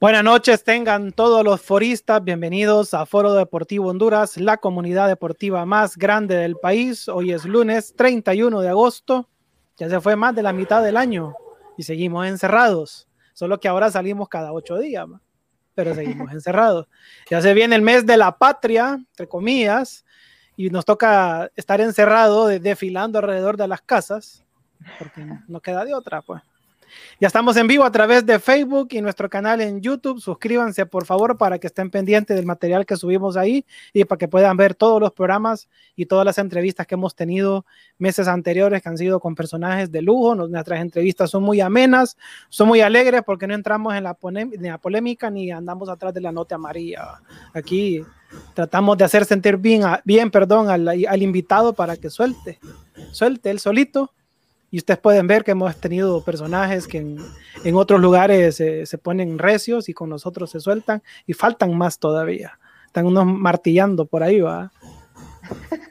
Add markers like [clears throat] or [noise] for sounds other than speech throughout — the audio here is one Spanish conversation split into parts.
Buenas noches, tengan todos los foristas bienvenidos a Foro Deportivo Honduras, la comunidad deportiva más grande del país. Hoy es lunes 31 de agosto, ya se fue más de la mitad del año y seguimos encerrados, solo que ahora salimos cada ocho días, pero seguimos [laughs] encerrados. Ya se viene el mes de la patria, entre comillas, y nos toca estar encerrado, desfilando alrededor de las casas, porque no queda de otra, pues. Ya estamos en vivo a través de Facebook y nuestro canal en YouTube. Suscríbanse por favor para que estén pendientes del material que subimos ahí y para que puedan ver todos los programas y todas las entrevistas que hemos tenido meses anteriores que han sido con personajes de lujo. Nuestras entrevistas son muy amenas, son muy alegres porque no entramos en la, polémica ni andamos atrás de la nota amarilla. Aquí tratamos de hacer sentir bien, bien perdón, al, al invitado para que suelte, suelte él solito y ustedes pueden ver que hemos tenido personajes que en, otros lugares se ponen recios y con nosotros se sueltan y faltan más todavía. Están unos martillando por ahí, ¿va?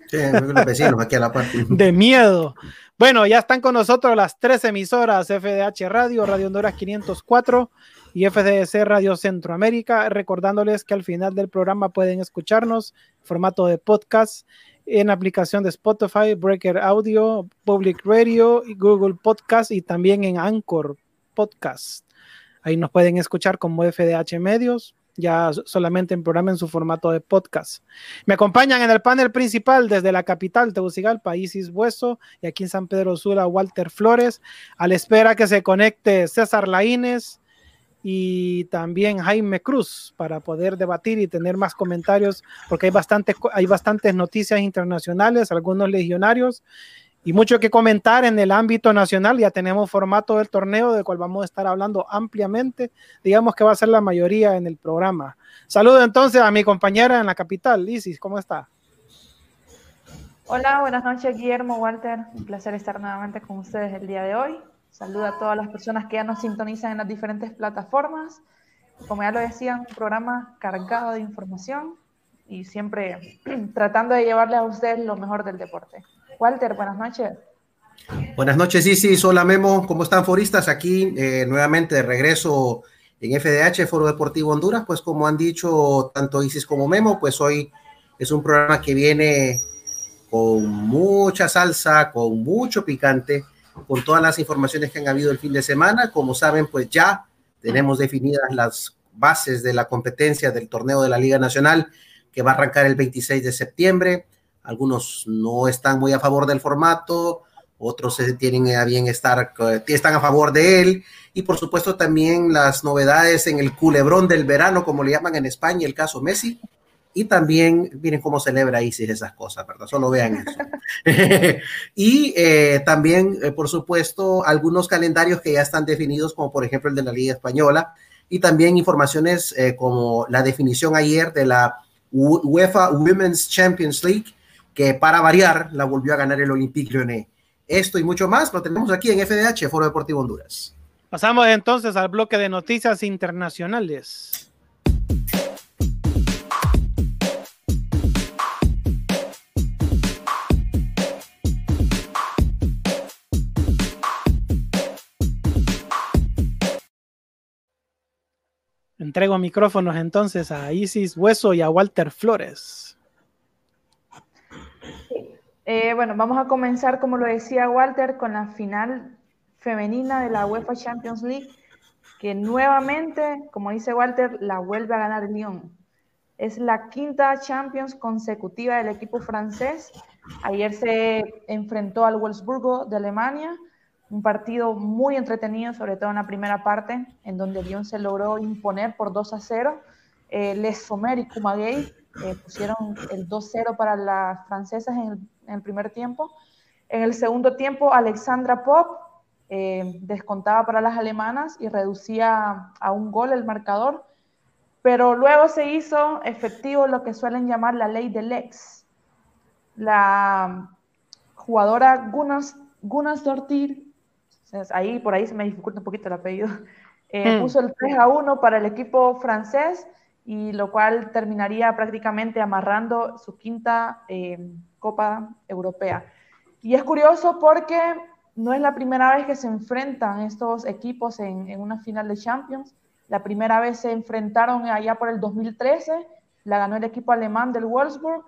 Sí, los vecinos aquí a la parte. [laughs] De miedo. Bueno, ya están con nosotros las tres emisoras FDH Radio, Radio Honduras 504 y FDC Radio Centroamérica, recordándoles que al final del programa pueden escucharnos en formato de podcast en aplicación de Spotify, Breaker Audio, Public Radio, Google Podcast y también en Anchor Podcast. Ahí nos pueden escuchar como FDH Medios, ya solamente en programa en su formato de podcast. Me acompañan en el panel principal desde la capital, Tegucigalpa, Isis Bueso, y aquí en San Pedro Sula, Walter Flores, a la espera que se conecte César Laínez, y también Jaime Cruz para poder debatir y tener más comentarios, porque hay bastantes, hay bastantes noticias internacionales, algunos legionarios y mucho que comentar en el ámbito nacional. Ya tenemos formato del torneo del cual vamos a estar hablando ampliamente. Digamos que va a ser la mayoría en el programa. Saludo entonces a mi compañera en la capital, Isis, ¿cómo está? Hola, buenas noches Guillermo, Walter. Un placer estar nuevamente con ustedes el día de hoy. Saluda a todas las personas que ya nos sintonizan en las diferentes plataformas. Como ya lo decían, un programa cargado de información y siempre [clears throat] tratando de llevarles a ustedes lo mejor del deporte. Walter, buenas noches. Buenas noches, Isis. Hola, Memo. ¿Cómo están, foristas? Aquí eh, nuevamente de regreso en FDH, Foro Deportivo Honduras. Pues como han dicho tanto Isis como Memo, pues hoy es un programa que viene con mucha salsa, con mucho picante con todas las informaciones que han habido el fin de semana. Como saben, pues ya tenemos definidas las bases de la competencia del torneo de la Liga Nacional que va a arrancar el 26 de septiembre. Algunos no están muy a favor del formato, otros tienen a bien estar, están a favor de él. Y por supuesto también las novedades en el culebrón del verano, como le llaman en España, el caso Messi, y también, miren cómo celebra Isis esas cosas, ¿verdad? Solo vean eso. [laughs] y eh, también, eh, por supuesto, algunos calendarios que ya están definidos, como por ejemplo el de la Liga Española, y también informaciones eh, como la definición ayer de la UEFA Women's Champions League, que para variar la volvió a ganar el Olympique Lyonnais. Esto y mucho más lo tenemos aquí en FDH, Foro Deportivo Honduras. Pasamos entonces al bloque de noticias internacionales. Entrego micrófonos entonces a Isis Hueso y a Walter Flores. Eh, bueno, vamos a comenzar, como lo decía Walter, con la final femenina de la UEFA Champions League, que nuevamente, como dice Walter, la vuelve a ganar Lyon. Es la quinta Champions consecutiva del equipo francés. Ayer se enfrentó al Wolfsburgo de Alemania un partido muy entretenido, sobre todo en la primera parte, en donde Lyon se logró imponer por 2 a 0. Eh, Les Sommer y Kumagay eh, pusieron el 2-0 para las francesas en el, primer tiempo. En el segundo tiempo, Alexandra Pop eh, descontaba para las alemanas y reducía a un gol el marcador pero luego se hizo efectivo lo que suelen llamar la ley del ex. La jugadora Gunas, Gunas Dortir, ahí por ahí se me dificulta un poquito el apellido, [laughs] eh, hmm. puso el 3 a 1 para el equipo francés y lo cual terminaría prácticamente amarrando su quinta eh, Copa Europea. Y es curioso porque no es la primera vez que se enfrentan estos equipos en, en una final de Champions. La primera vez se enfrentaron allá por el 2013, la ganó el equipo alemán del Wolfsburg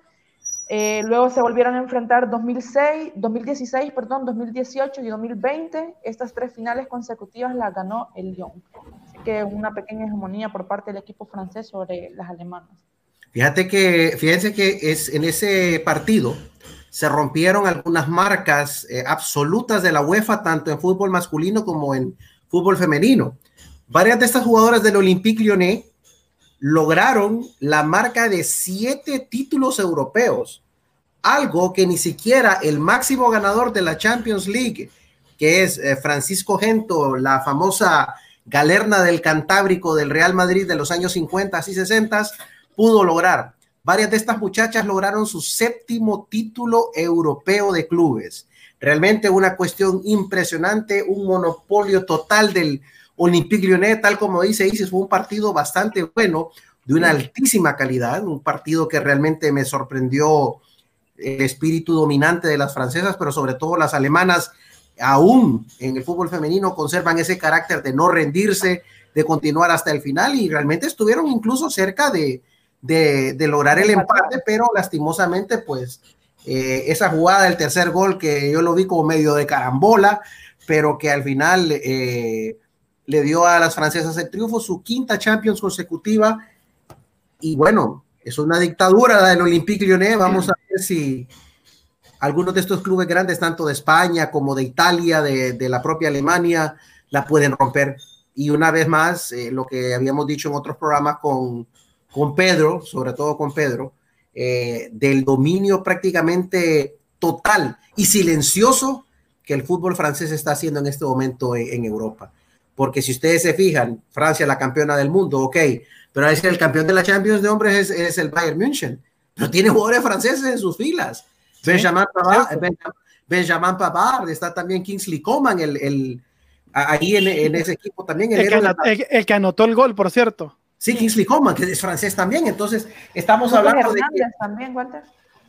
eh, luego se volvieron a enfrentar 2006, 2016, perdón, 2018 y 2020. Estas tres finales consecutivas las ganó el Lyon. Así que una pequeña hegemonía por parte del equipo francés sobre las alemanas. Fíjate que, fíjense que es, en ese partido se rompieron algunas marcas eh, absolutas de la UEFA, tanto en fútbol masculino como en fútbol femenino. Varias de estas jugadoras del Olympique Lyonnais lograron la marca de siete títulos europeos, algo que ni siquiera el máximo ganador de la Champions League, que es eh, Francisco Gento, la famosa galerna del Cantábrico del Real Madrid de los años 50 y 60, pudo lograr. Varias de estas muchachas lograron su séptimo título europeo de clubes. Realmente una cuestión impresionante, un monopolio total del Olympique Lyonnais, tal como dice Isis, fue un partido bastante bueno, de una altísima calidad, un partido que realmente me sorprendió el espíritu dominante de las francesas, pero sobre todo las alemanas, aún en el fútbol femenino, conservan ese carácter de no rendirse, de continuar hasta el final y realmente estuvieron incluso cerca de, lograr el empate, pero lastimosamente, pues eh, esa jugada del tercer gol que yo lo vi como medio de carambola, pero que al final eh, le dio a las francesas el triunfo, su quinta Champions consecutiva. Y bueno, es una dictadura del Olympique Lyonnais. Vamos a ver si algunos de estos clubes grandes, tanto de España como de Italia, de, la propia Alemania, la pueden romper. Y una vez más, eh, lo que habíamos dicho en otros programas con, con Pedro, sobre todo con Pedro, eh, del dominio prácticamente total y silencioso que el fútbol francés está haciendo en este momento en Europa porque si ustedes se fijan, Francia la campeona del mundo, ok, pero a el campeón de la Champions de hombres es, el Bayern München, pero tiene jugadores franceses en sus filas. Benjamin, Pavard, está también Kingsley Coman, el, ahí en, ese equipo también. El, que anotó, el gol, por cierto. Sí, Kingsley Coman, que es francés también. Entonces, estamos hablando de. también, Walter.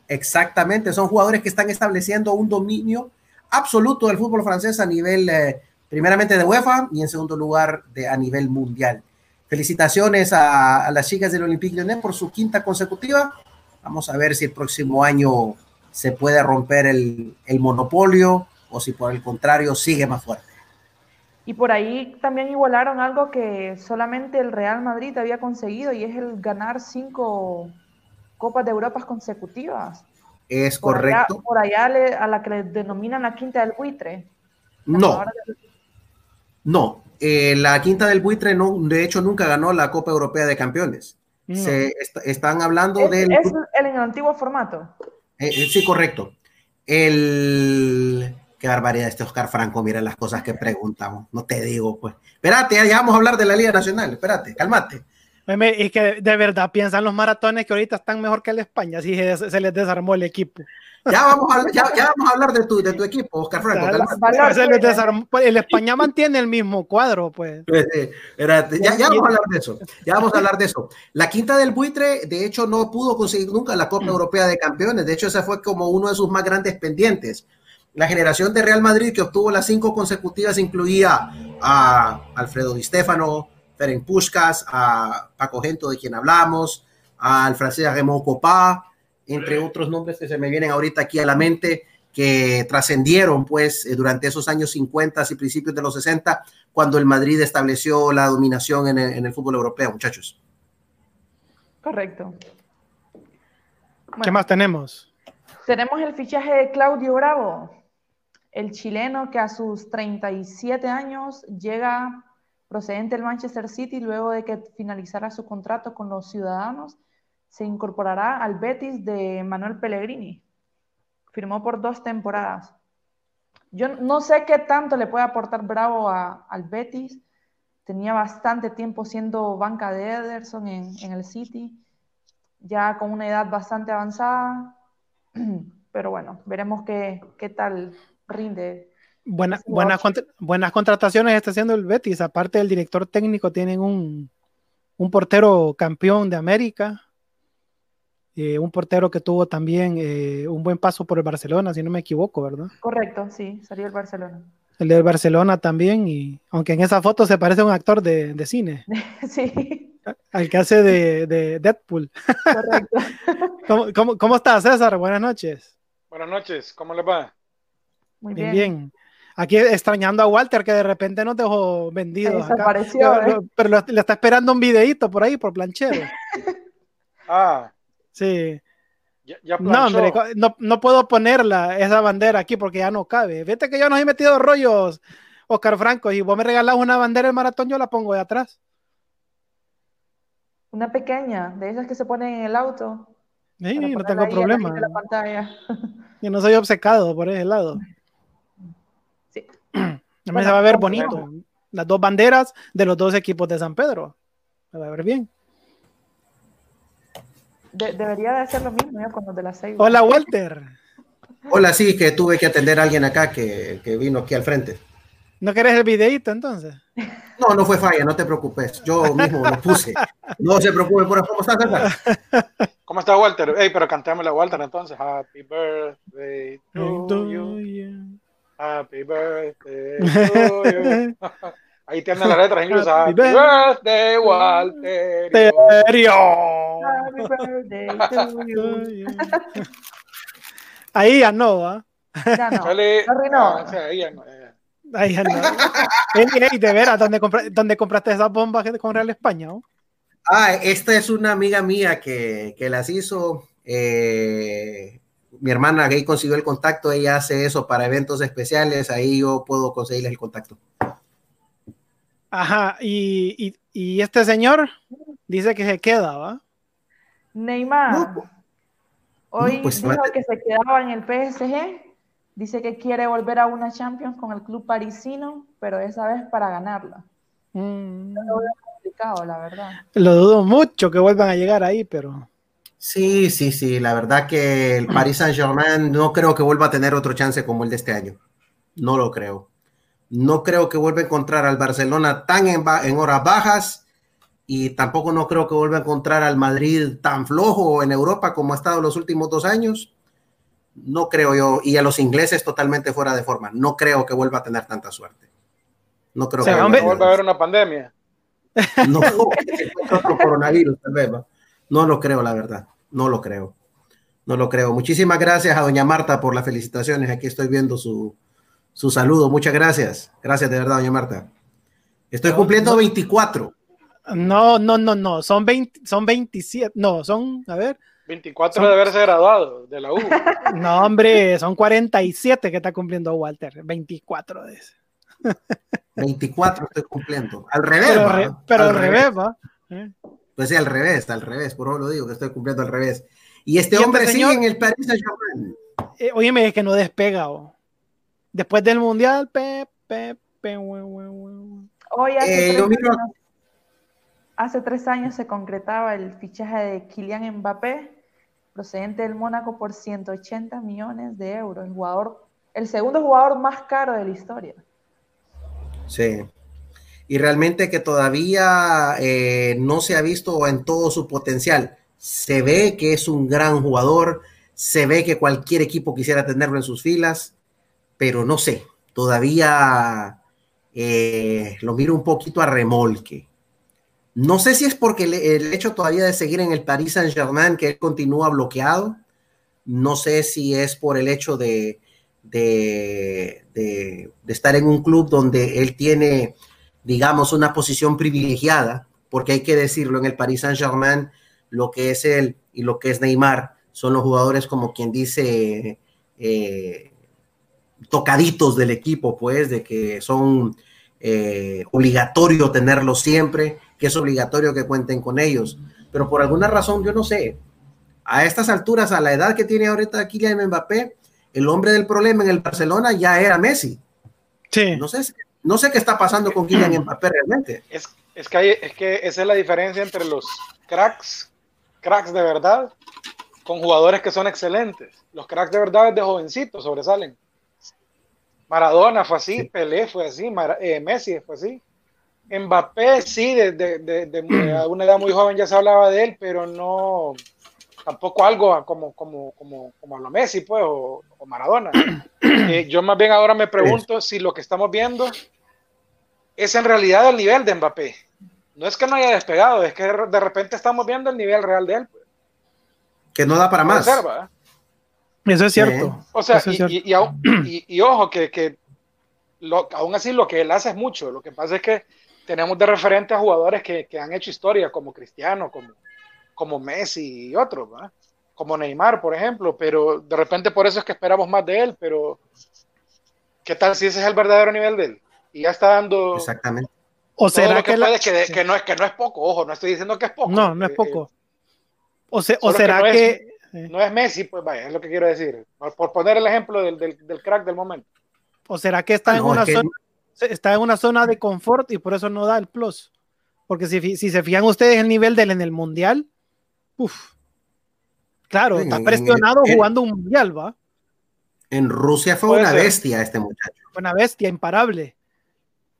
Exactamente, son jugadores que están estableciendo un dominio absoluto del fútbol francés a nivel eh, primeramente de UEFA y en segundo lugar de, a nivel mundial. Felicitaciones a, las chicas del Olympique Lyonnais por su quinta consecutiva. Vamos a ver si el próximo año se puede romper el, el monopolio o si por el contrario sigue más fuerte. Y por ahí también igualaron algo que solamente el Real Madrid había conseguido y es el ganar cinco Copas de Europa consecutivas. Es correcto. por allá a la que le denominan la quinta del buitre. No, no, eh, la quinta del buitre no, de hecho nunca ganó la Copa Europea de Campeones. Se están hablando del. Es el, en el antiguo formato. Eh, eh, sí, correcto. El. Qué barbaridad este Oscar Franco, mira las cosas que preguntamos. No te digo, pues. Espérate, ya vamos a hablar de la Liga Nacional. Espérate, cálmate. Es que de verdad piensan los maratones que ahorita están mejor que el España, si se les desarmó el equipo. Ya vamos a, ya, vamos a hablar de tu, de tu equipo, Oscar Franco. Pues, el España mantiene el mismo cuadro, pues. ya, ya, vamos a hablar de eso. Ya vamos a hablar de eso. La quinta del buitre, de hecho, no pudo conseguir nunca la Copa Europea de Campeones. De hecho, esa fue como uno de sus más grandes pendientes. La generación de Real Madrid que obtuvo las cinco consecutivas incluía a Alfredo Di Stefano, Ferenc Puskas, a Paco Gento, de quien hablamos, al francés Raymond Copá, entre otros nombres que se me vienen ahorita aquí a la mente, que trascendieron pues eh, durante esos años 50 y principios de los 60, cuando el Madrid estableció la dominación en el, fútbol europeo, muchachos. Correcto. ¿Qué más tenemos? Tenemos el fichaje de Claudio Bravo, el chileno que a sus 37 años llega procedente del Manchester City luego de que finalizara su contrato con los Ciudadanos se incorporará al Betis de Manuel Pellegrini. Firmó por dos temporadas. Yo no sé qué tanto le puede aportar Bravo al Betis, tenía bastante tiempo siendo banca de Ederson en, el City, ya con una edad bastante avanzada, [clears throat] pero bueno, veremos qué tal rinde. Buena, buenas, buenas contrataciones está haciendo el Betis, aparte del director técnico, tienen un, un portero campeón de América, eh, un portero que tuvo también eh, un buen paso por el Barcelona, si no me equivoco, ¿verdad? Correcto, sí, salió el Barcelona. El del Barcelona también, y aunque en esa foto se parece a un actor de, de cine. [laughs] sí. Al que hace de, de Deadpool. Correcto. [laughs] ¿Cómo, cómo, cómo estás, César? Buenas noches. Buenas noches, ¿cómo le va? Muy bien. bien. Aquí extrañando a Walter, que de repente nos dejó vendido. Desapareció. Acá. ¿eh? Pero le está esperando un videito por ahí, por planchero. [laughs] ah. Sí. Ya, no, hombre, no, no, puedo ponerla, esa bandera aquí porque ya no cabe. Vete que yo no he metido rollos, Oscar Franco, y vos me regalás una bandera del maratón, yo la pongo de atrás. Una pequeña, de esas que se ponen en el auto. Sí, no tengo problema. Yo no soy obcecado por ese lado. [laughs] [clears throat] Mí se va a ver bonito. Las dos banderas de los dos equipos de San Pedro. Se va a ver bien debería de hacer lo mismo con los de la seis. Hola, Walter. [laughs] Hola, sí, que tuve que atender a alguien acá que, que vino aquí al frente. ¿No querés el videito entonces? No, no fue falla, no te preocupes. Yo mismo lo puse. [laughs] No se preocupe, por ¿cómo estás, César? [laughs] ¿Cómo está Walter? Ey, pero cantémosle a Walter entonces. Happy birthday to you. [laughs] Happy birthday to you. Ahí tiene las [laughs] letras incluso. Happy birthday, Walter. Happy birthday to you. Ahí ya no, ¿ah? Ya no. no. Ah, ahí ya no. Ahí ya no. ey, de veras, ¿dónde, ¿dónde, compraste esas bombas con Real España? ¿no? Ah, esta es una amiga mía que, que las hizo. Eh, mi hermana gay consiguió el contacto, ella hace eso para eventos especiales, ahí yo puedo conseguirles el contacto. Ajá, y, y, este señor dice que se queda, ¿va? Neymar. Pues, hoy pues, dijo que se quedaba en el PSG. Dice que quiere volver a una Champions con el club parisino, pero esa vez para ganarla. Mm. Lo complicado, la verdad. Lo dudo mucho que vuelvan a llegar ahí, pero. Sí, sí, sí. La verdad que el Paris Saint Germain no creo que vuelva a tener otro chance como el de este año. No lo creo. No creo que vuelva a encontrar al Barcelona tan en, horas bajas y tampoco no creo que vuelva a encontrar al Madrid tan flojo en Europa como ha estado los últimos dos años. No creo yo, y a los ingleses totalmente fuera de forma. No creo que vuelva a tener tanta suerte. No creo que vuelva a haber una pandemia. No, otro coronavirus, No lo creo, la verdad. No lo creo. No lo creo. Muchísimas gracias a doña Marta por las felicitaciones. Aquí estoy viendo su, su saludo. Muchas gracias. Gracias de verdad, doña Marta. Estoy cumpliendo 24. No, no, no, no. Son 20, son 27. No, son, a ver. 24 de haberse graduado de la U. [laughs] No, hombre, son 47 que está cumpliendo Walter. 24 de ese. 24 estoy cumpliendo. Al revés. Pero, al, revés, va. Pues sí, al revés, al revés. Por eso lo digo, que estoy cumpliendo al revés. Y este hombre sigue en el Paris Saint-Germain. Eh, óyeme, es que no despega. Oh. Después del Mundial, Pepe, Hoy hace, eh, tres años, hace tres años se concretaba el fichaje de Kylian Mbappé, procedente del Mónaco, por 180 millones de euros. El, jugador, el segundo jugador más caro de la historia. Sí. Y realmente que todavía eh, no se ha visto en todo su potencial. Se ve que es un gran jugador, se ve que cualquier equipo quisiera tenerlo en sus filas pero no sé, todavía eh, lo miro un poquito a remolque. No sé si es porque el, hecho todavía de seguir en el Paris Saint Germain, que él continúa bloqueado. No sé si es por el hecho de, de, de, estar en un club donde él tiene, digamos, una posición privilegiada, porque hay que decirlo, en el Paris Saint Germain, lo que es él y lo que es Neymar son los jugadores como quien dice eh, tocaditos del equipo, pues, de que son eh, obligatorio tenerlos siempre, que es obligatorio que cuenten con ellos. Pero por alguna razón, yo no sé, a estas alturas, a la edad que tiene ahorita Kylian Mbappé, el hombre del problema en el Barcelona ya era Messi. Sí. No sé, no sé qué está pasando con Kylian Mbappé realmente. Es, es, que es que esa es la diferencia entre los cracks, cracks de verdad, con jugadores que son excelentes. Los cracks de verdad de jovencitos sobresalen. Maradona fue así, Pelé fue así, eh, Messi fue así. Mbappé sí, de, de, [clears throat] una edad muy joven ya se hablaba de él, pero no, tampoco algo como, como, como, como a lo Messi, pues, o, Maradona. Eh, yo más bien ahora me pregunto si lo que estamos viendo es en realidad el nivel de Mbappé. No es que no haya despegado, es que de repente estamos viendo el nivel real de él. Pues. Que no da para más. Eso es cierto. O sea, y, y, ojo, que, que lo, aún así lo que él hace es mucho. Lo que pasa es que tenemos de referente a jugadores que, que han hecho historia, como Cristiano, como, como Messi y otros, como Neymar, por ejemplo, pero de repente por eso es que esperamos más de él, pero ¿qué tal si ese es el verdadero nivel de él? Y ya está dando... Exactamente. O será que, que, no es, que no es poco, ojo, no estoy diciendo que es poco. No, no es eh, poco. o, o será que... no es Messi, pues vaya, es lo que quiero decir. Por, poner el ejemplo del, del, crack del momento. ¿O será que está en una zona está en una zona de confort y por eso no da el plus? Porque si, si se fijan ustedes el nivel del en el mundial, Uf. Claro, está presionado jugando un mundial, ¿va? En Rusia fue una bestia este muchacho. Fue una bestia, imparable.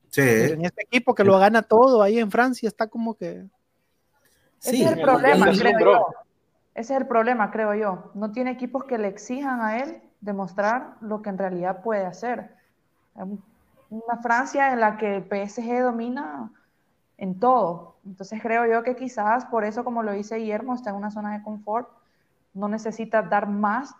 Sí. en este equipo que lo gana todo, ahí en Francia está como que. Sí. Ese es el problema, creo yo. Ese es el problema, creo yo. No tiene equipos que le exijan a él demostrar lo que en realidad puede hacer. Una Francia en la que el PSG domina en todo. Entonces creo yo que quizás por eso, como lo dice Guillermo, está en una zona de confort, no necesita dar más,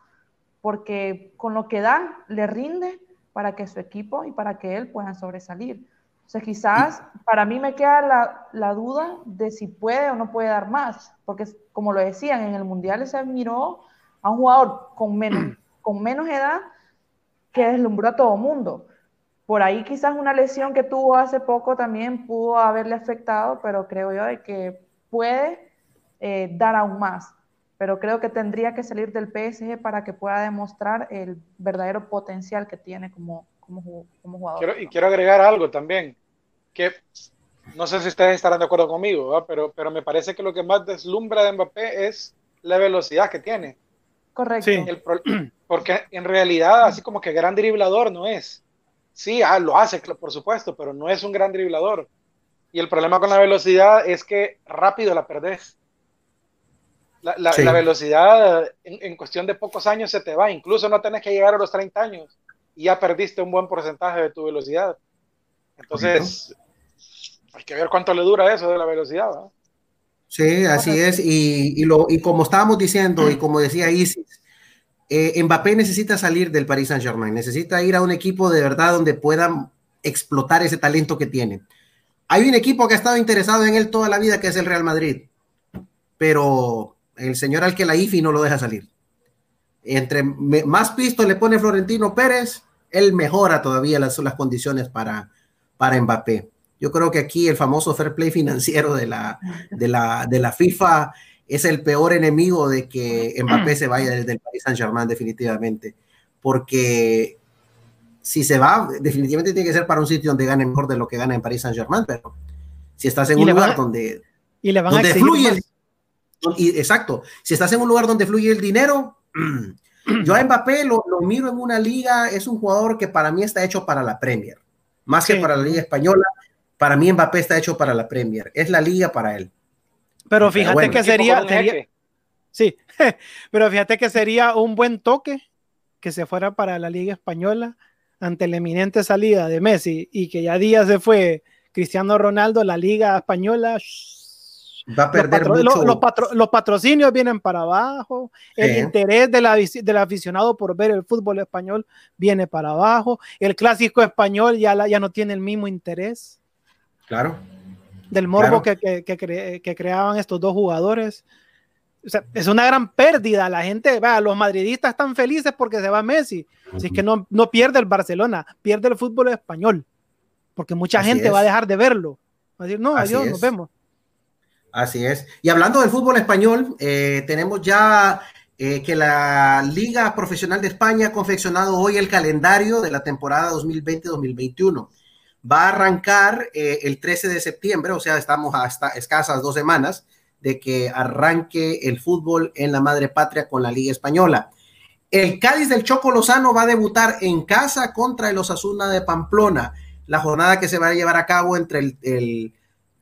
porque con lo que da le rinde para que su equipo y para que él puedan sobresalir. Entonces quizás para mí me queda la, la duda de si puede o no puede dar más, porque como lo decían, en el Mundial se miró a un jugador con menos, [clears throat] con menos edad que deslumbró a todo mundo. Por ahí quizás una lesión que tuvo hace poco también pudo haberle afectado, pero creo yo de que puede eh, dar aún más. Pero creo que tendría que salir del PSG para que pueda demostrar el verdadero potencial que tiene como, como, jugador. y quiero agregar algo también, que no sé si ustedes estarán de acuerdo conmigo, pero, pero me parece que lo que más deslumbra de Mbappé es la velocidad que tiene. Correcto. [clears throat] porque en realidad, así como que gran driblador no es. Sí, ah, lo hace, por supuesto, pero no es un gran driblador. Y el problema con la velocidad es que rápido la perdés. La, la, velocidad en, cuestión de pocos años se te va. Incluso no tenés que llegar a los 30 años y ya perdiste un buen porcentaje de tu velocidad. Entonces, hay que ver cuánto le dura eso de la velocidad. Sí, así es. Y, y, lo, y como estábamos diciendo, y como decía Isis, eh, Mbappé necesita salir del Paris Saint Germain, necesita ir a un equipo de verdad donde puedan explotar ese talento que tiene. Hay un equipo que ha estado interesado en él toda la vida, que es el Real Madrid, pero el señor al que la IFI no lo deja salir. Entre más pisto le pone Florentino Pérez, él mejora todavía las, las condiciones para, para Mbappé. Yo creo que aquí el famoso fair play financiero de la, de la, de la FIFA es el peor enemigo de que Mbappé se vaya desde el Paris Saint Germain definitivamente, porque si se va, definitivamente tiene que ser para un sitio donde gane mejor de lo que gana en Paris Saint Germain, pero si estás en un lugar donde, y le van donde fluye, y, exacto, si estás en un lugar donde fluye el dinero, [clears throat] yo a Mbappé lo, lo, miro en una liga, es un jugador que para mí está hecho para la Premier, más que para la liga española, para mí Mbappé está hecho para la Premier, es la liga para él. Pero fíjate que sería, sí, [laughs] pero fíjate que sería un buen toque que se fuera para la Liga Española ante la eminente salida de Messi y que ya días se fue Cristiano Ronaldo, la Liga Española va a perder los, mucho. los, patrocinios vienen para abajo, el interés de del aficionado por ver el fútbol español viene para abajo, el clásico español ya, ya no tiene el mismo interés. Claro del morbo que, que, creaban estos dos jugadores. es una gran pérdida. La gente, vea, los madridistas están felices porque se va Messi. Si es que no, no pierde el Barcelona, pierde el fútbol español. Porque mucha gente va a dejar de verlo. Va a decir, no, adiós, nos vemos. Así es. Y hablando del fútbol español, eh, tenemos ya eh, que la Liga Profesional de España ha confeccionado hoy el calendario de la temporada 2020-2021 va a arrancar eh, el 13 de septiembre, o sea, estamos hasta escasas dos semanas de que arranque el fútbol en la madre patria con la Liga Española. El Cádiz del Choco Lozano va a debutar en casa contra el Osasuna de Pamplona, la jornada que se va a llevar a cabo entre el, el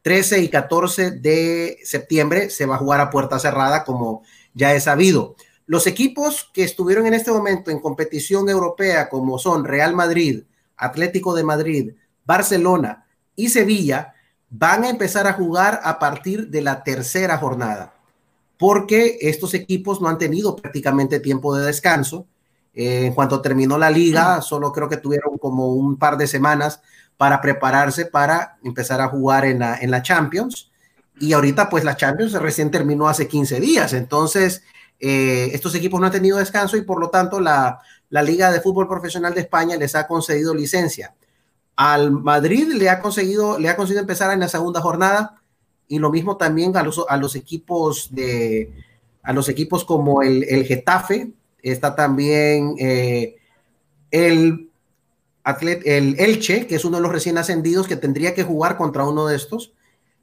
13 y 14 de septiembre se va a jugar a puerta cerrada, como ya es sabido. Los equipos que estuvieron en este momento en competición europea, como son Real Madrid, Atlético de Madrid, Barcelona y Sevilla, van a empezar a jugar a partir de la tercera jornada, porque estos equipos no han tenido prácticamente tiempo de descanso. Eh, en cuanto terminó la liga, solo creo que tuvieron como un par de semanas para prepararse para empezar a jugar en la, en la Champions. Y ahorita pues la Champions recién terminó hace 15 días. Entonces, eh, estos equipos no han tenido descanso y por lo tanto la, la Liga de Fútbol Profesional de España les ha concedido licencia. Al Madrid le ha conseguido, le ha conseguido empezar en la segunda jornada y lo mismo también a los, a los equipos de a los equipos como el, el Getafe, está también eh, el el Elche, que es uno de los recién ascendidos que tendría que jugar contra uno de estos,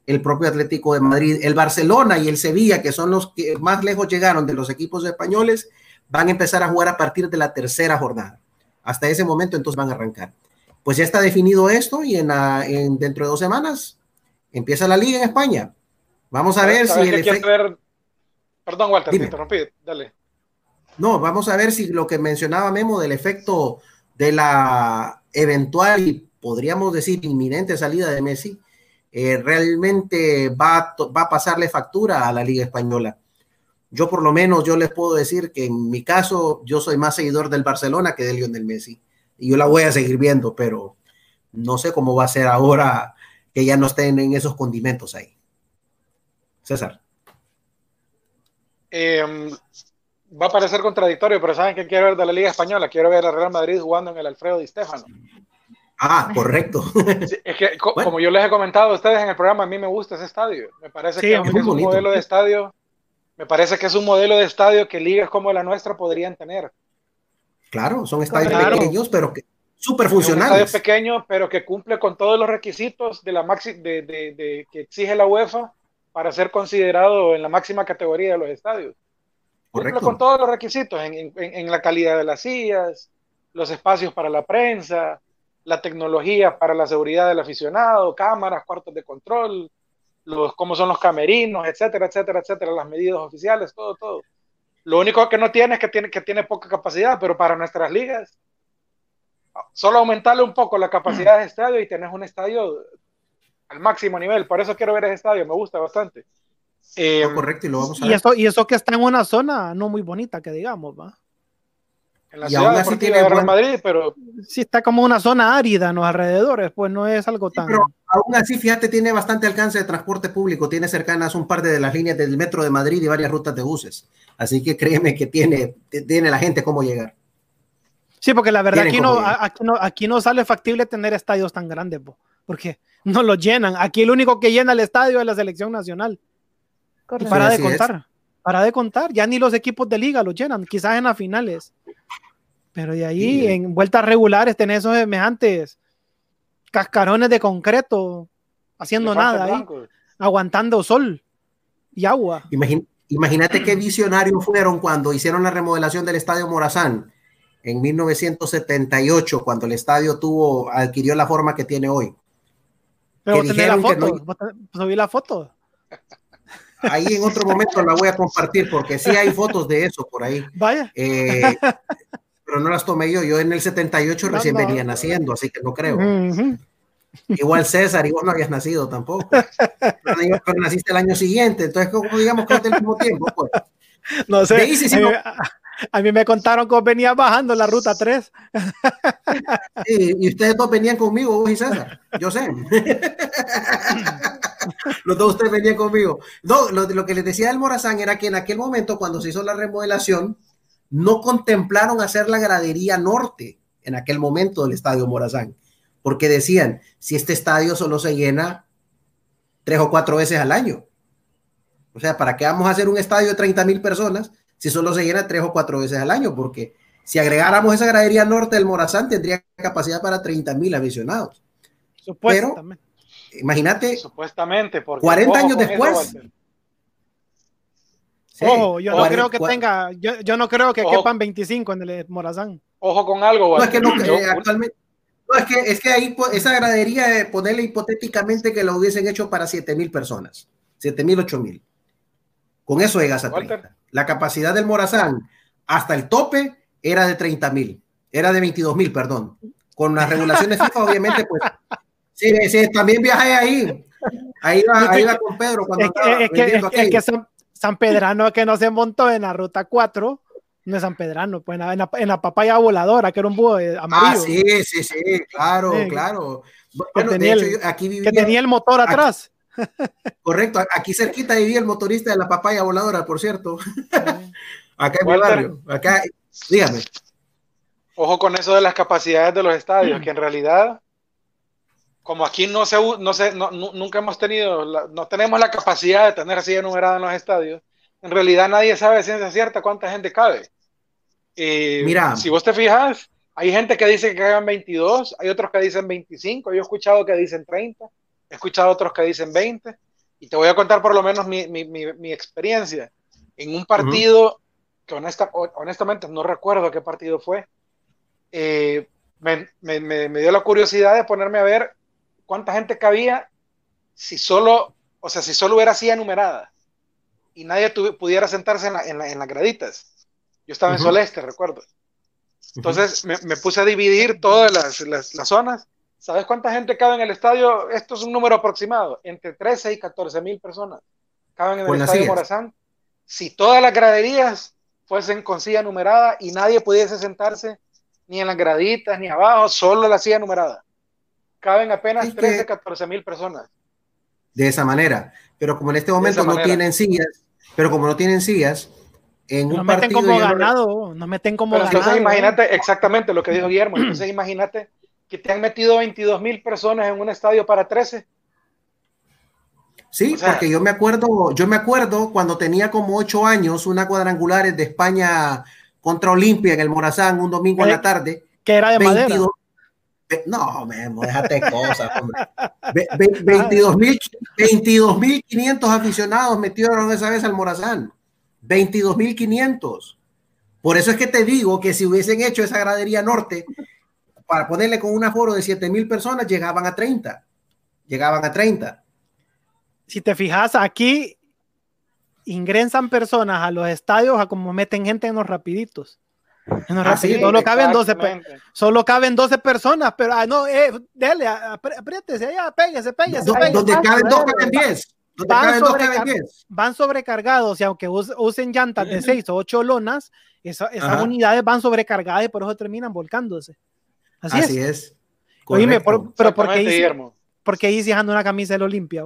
el propio Atlético de Madrid, el Barcelona y el Sevilla, que son los que más lejos llegaron de los equipos españoles, van a empezar a jugar a partir de la tercera jornada. Hasta ese momento entonces van a arrancar. Pues ya está definido esto y en, dentro de dos semanas empieza la liga en España. Vamos a ver si el efecto... Perdón, Walter, te interrumpí, dale. No, vamos a ver si lo que mencionaba Memo del efecto de la eventual y podríamos decir inminente salida de Messi, eh, realmente va, va a pasarle factura a la Liga Española. Yo por lo menos yo les puedo decir que en mi caso yo soy más seguidor del Barcelona que de Lionel Messi y yo la voy a seguir viendo, pero no sé cómo va a ser ahora que ya no estén en esos condimentos ahí. César. Eh, va a parecer contradictorio, pero ¿saben qué quiero ver de la Liga Española? Quiero ver a Real Madrid jugando en el Alfredo Di Stefano. Ah, correcto. es que, como yo les he comentado a ustedes en el programa, a mí me gusta ese estadio. Me parece que es, un modelo de estadio. Me parece que es un modelo de estadio que ligas como la nuestra podrían tener. Claro, son estadios pequeños, pero que súper funcionales. Un estadio pequeño, pero que cumple con todos los requisitos de la maxi de, de, que exige la UEFA para ser considerado en la máxima categoría de los estadios con todos los requisitos en, la calidad de las sillas, los espacios para la prensa, la tecnología para la seguridad del aficionado, cámaras, cuartos de control, los, cómo son los camerinos, etcétera, etcétera, etcétera, las medidas oficiales, todo, todo. Lo único que no tiene es que tiene, que tiene poca capacidad, pero para nuestras ligas, solo aumentarle un poco la capacidad de [clears throat] estadio y tenés un estadio al máximo nivel. Por eso quiero ver ese estadio, me gusta bastante. Eh, correcto, y lo vamos a y Eso, y eso que está en una zona no muy bonita, que digamos, ¿va? En la y ciudad aún tiene de Real Madrid, pero... Sí, está como una zona árida en los alrededores, pues no es algo tan... pero aún así, fíjate, tiene bastante alcance de transporte público, tiene cercanas un par de las líneas del metro de Madrid y varias rutas de buses. Así que créeme que tiene, tiene la gente cómo llegar. Sí, porque la verdad aquí no, aquí no, aquí no sale factible tener estadios tan grandes, porque no lo llenan. Aquí el único que llena el estadio es la selección nacional para de contar, para de contar, ya ni los equipos de liga lo llenan, quizás en las finales. Pero de ahí, en vueltas regulares, tenés esos semejantes cascarones de concreto, haciendo nada ahí, aguantando sol y agua. imagínate qué visionarios fueron cuando hicieron la remodelación del Estadio Morazán en 1978, cuando el estadio tuvo, adquirió la forma que tiene hoy. Pero la foto, no... la foto. Ahí en otro momento la voy a compartir porque sí hay fotos de eso por ahí. Vaya. Eh, pero no las tomé yo. Yo en el 78 recién venía naciendo, así que no creo. Igual César, y vos no habías nacido tampoco. Pero, naciste el año siguiente, entonces como digamos que es del mismo tiempo. Pues. No sé. A mí me contaron que venía bajando la ruta 3. y ustedes dos venían conmigo, vos y César. Yo sé. Los dos ustedes venían conmigo. No, lo, lo que les decía del Morazán era que en aquel momento, cuando se hizo la remodelación, no contemplaron hacer la gradería norte en aquel momento del estadio Morazán. Porque decían, si este estadio solo se llena tres o cuatro veces al año. O sea, ¿para qué vamos a hacer un estadio de 30 mil personas si solo se llena tres o cuatro veces al año, porque si agregáramos esa gradería norte del Morazán, tendría capacidad para 30 mil aficionados. Supuestamente. Pero, imagínate. Supuestamente, porque 40 años después. ojo, yo no creo que tenga, yo, yo, no creo que quepan 25 en el Morazán. Ojo con algo, no, es que no, eh, actualmente, no, es que, es que ahí esa gradería, de ponerle hipotéticamente que lo hubiesen hecho para 7 mil personas, 7 mil, 8 mil. Con eso llegas a 30. La capacidad del Morazán hasta el tope era de 30 mil, era de 22 mil, perdón. Con las regulaciones FIFA, obviamente, pues [laughs] sí, sí, también viajé ahí. Ahí va, ahí va con Pedro cuando es que, es que, San, San, Pedrano que no se montó en la ruta 4 no es San Pedrano, pues en la, en la papaya voladora, que era un búho eh, amarillo. Ah, sí, sí, sí, claro, claro. Bueno, que, tenía, el, aquí vivía, que tenía el motor atrás. Correcto, aquí cerquita vivía el motorista de la papaya voladora, por cierto. [laughs] acá en mi barrio, acá, dígame. Ojo con eso de las capacidades de los estadios, que en realidad, como aquí no se, no se, nunca hemos tenido, no tenemos la capacidad de tener así enumerada en los estadios, en realidad nadie sabe ciencia cierta cuánta gente cabe. Eh, Mira, si vos te fijas, hay gente que dice que caben 22, hay otros que dicen 25, yo he escuchado que dicen 30, he escuchado otros que dicen 20, y te voy a contar por lo menos mi, mi, mi, experiencia. En un partido, que honestamente no recuerdo qué partido fue, eh, me, me, me, dio la curiosidad de ponerme a ver cuánta gente cabía si solo, o sea, si solo hubiera así enumerada y nadie pudiera sentarse en, la, en, en, las graditas. Yo estaba en Soleste, recuerdo. Entonces me, me, puse a dividir todas las, las, las, zonas. ¿Sabes cuánta gente cabe en el estadio? Esto es un número aproximado, entre 13 y 14 mil personas caben en el estadio Morazán. Si todas las graderías fuesen con silla numerada y nadie pudiese sentarse ni en las graditas ni abajo, solo la silla numerada. Caben apenas 13, 14 mil personas. De esa manera. Pero como en este momento no tienen sillas, pero como no tienen sillas, en no un meten como ganado, no meten como ganado. Entonces imagínate exactamente lo que dijo Guillermo. Entonces imagínate que te han metido 22 mil personas en un estadio para 13. Sí, porque yo me acuerdo, yo me acuerdo cuando tenía como 8 años, una cuadrangular de España contra Olimpia en el Morazán un domingo en la tarde. Que era de 22, madera. No, Memo, déjate cosas, hombre. 22.500 [laughs] aficionados metieron esa vez al Morazán. 22.500. Por eso es que te digo que si hubiesen hecho esa gradería norte, para ponerle con un aforo de 7.000 personas, llegaban a 30. Llegaban a 30. Si te fijas, aquí ingresan personas a los estadios a como meten gente en los rapiditos. Ah, solo, caben 12, solo caben 12 personas, pero ah, no, eh, dele, apriétese, ya, péguese, péguese. Donde caben 2 caben 10. Van, sobrecar van, sobrecargados y aunque usen llantas de [laughs] 6 o 8 lonas, esa, esas unidades van sobrecargadas y por eso terminan volcándose. Así, Así es. es. Oíme, por, pero ¿por qué, hice, ¿por qué una camisa del Olimpia?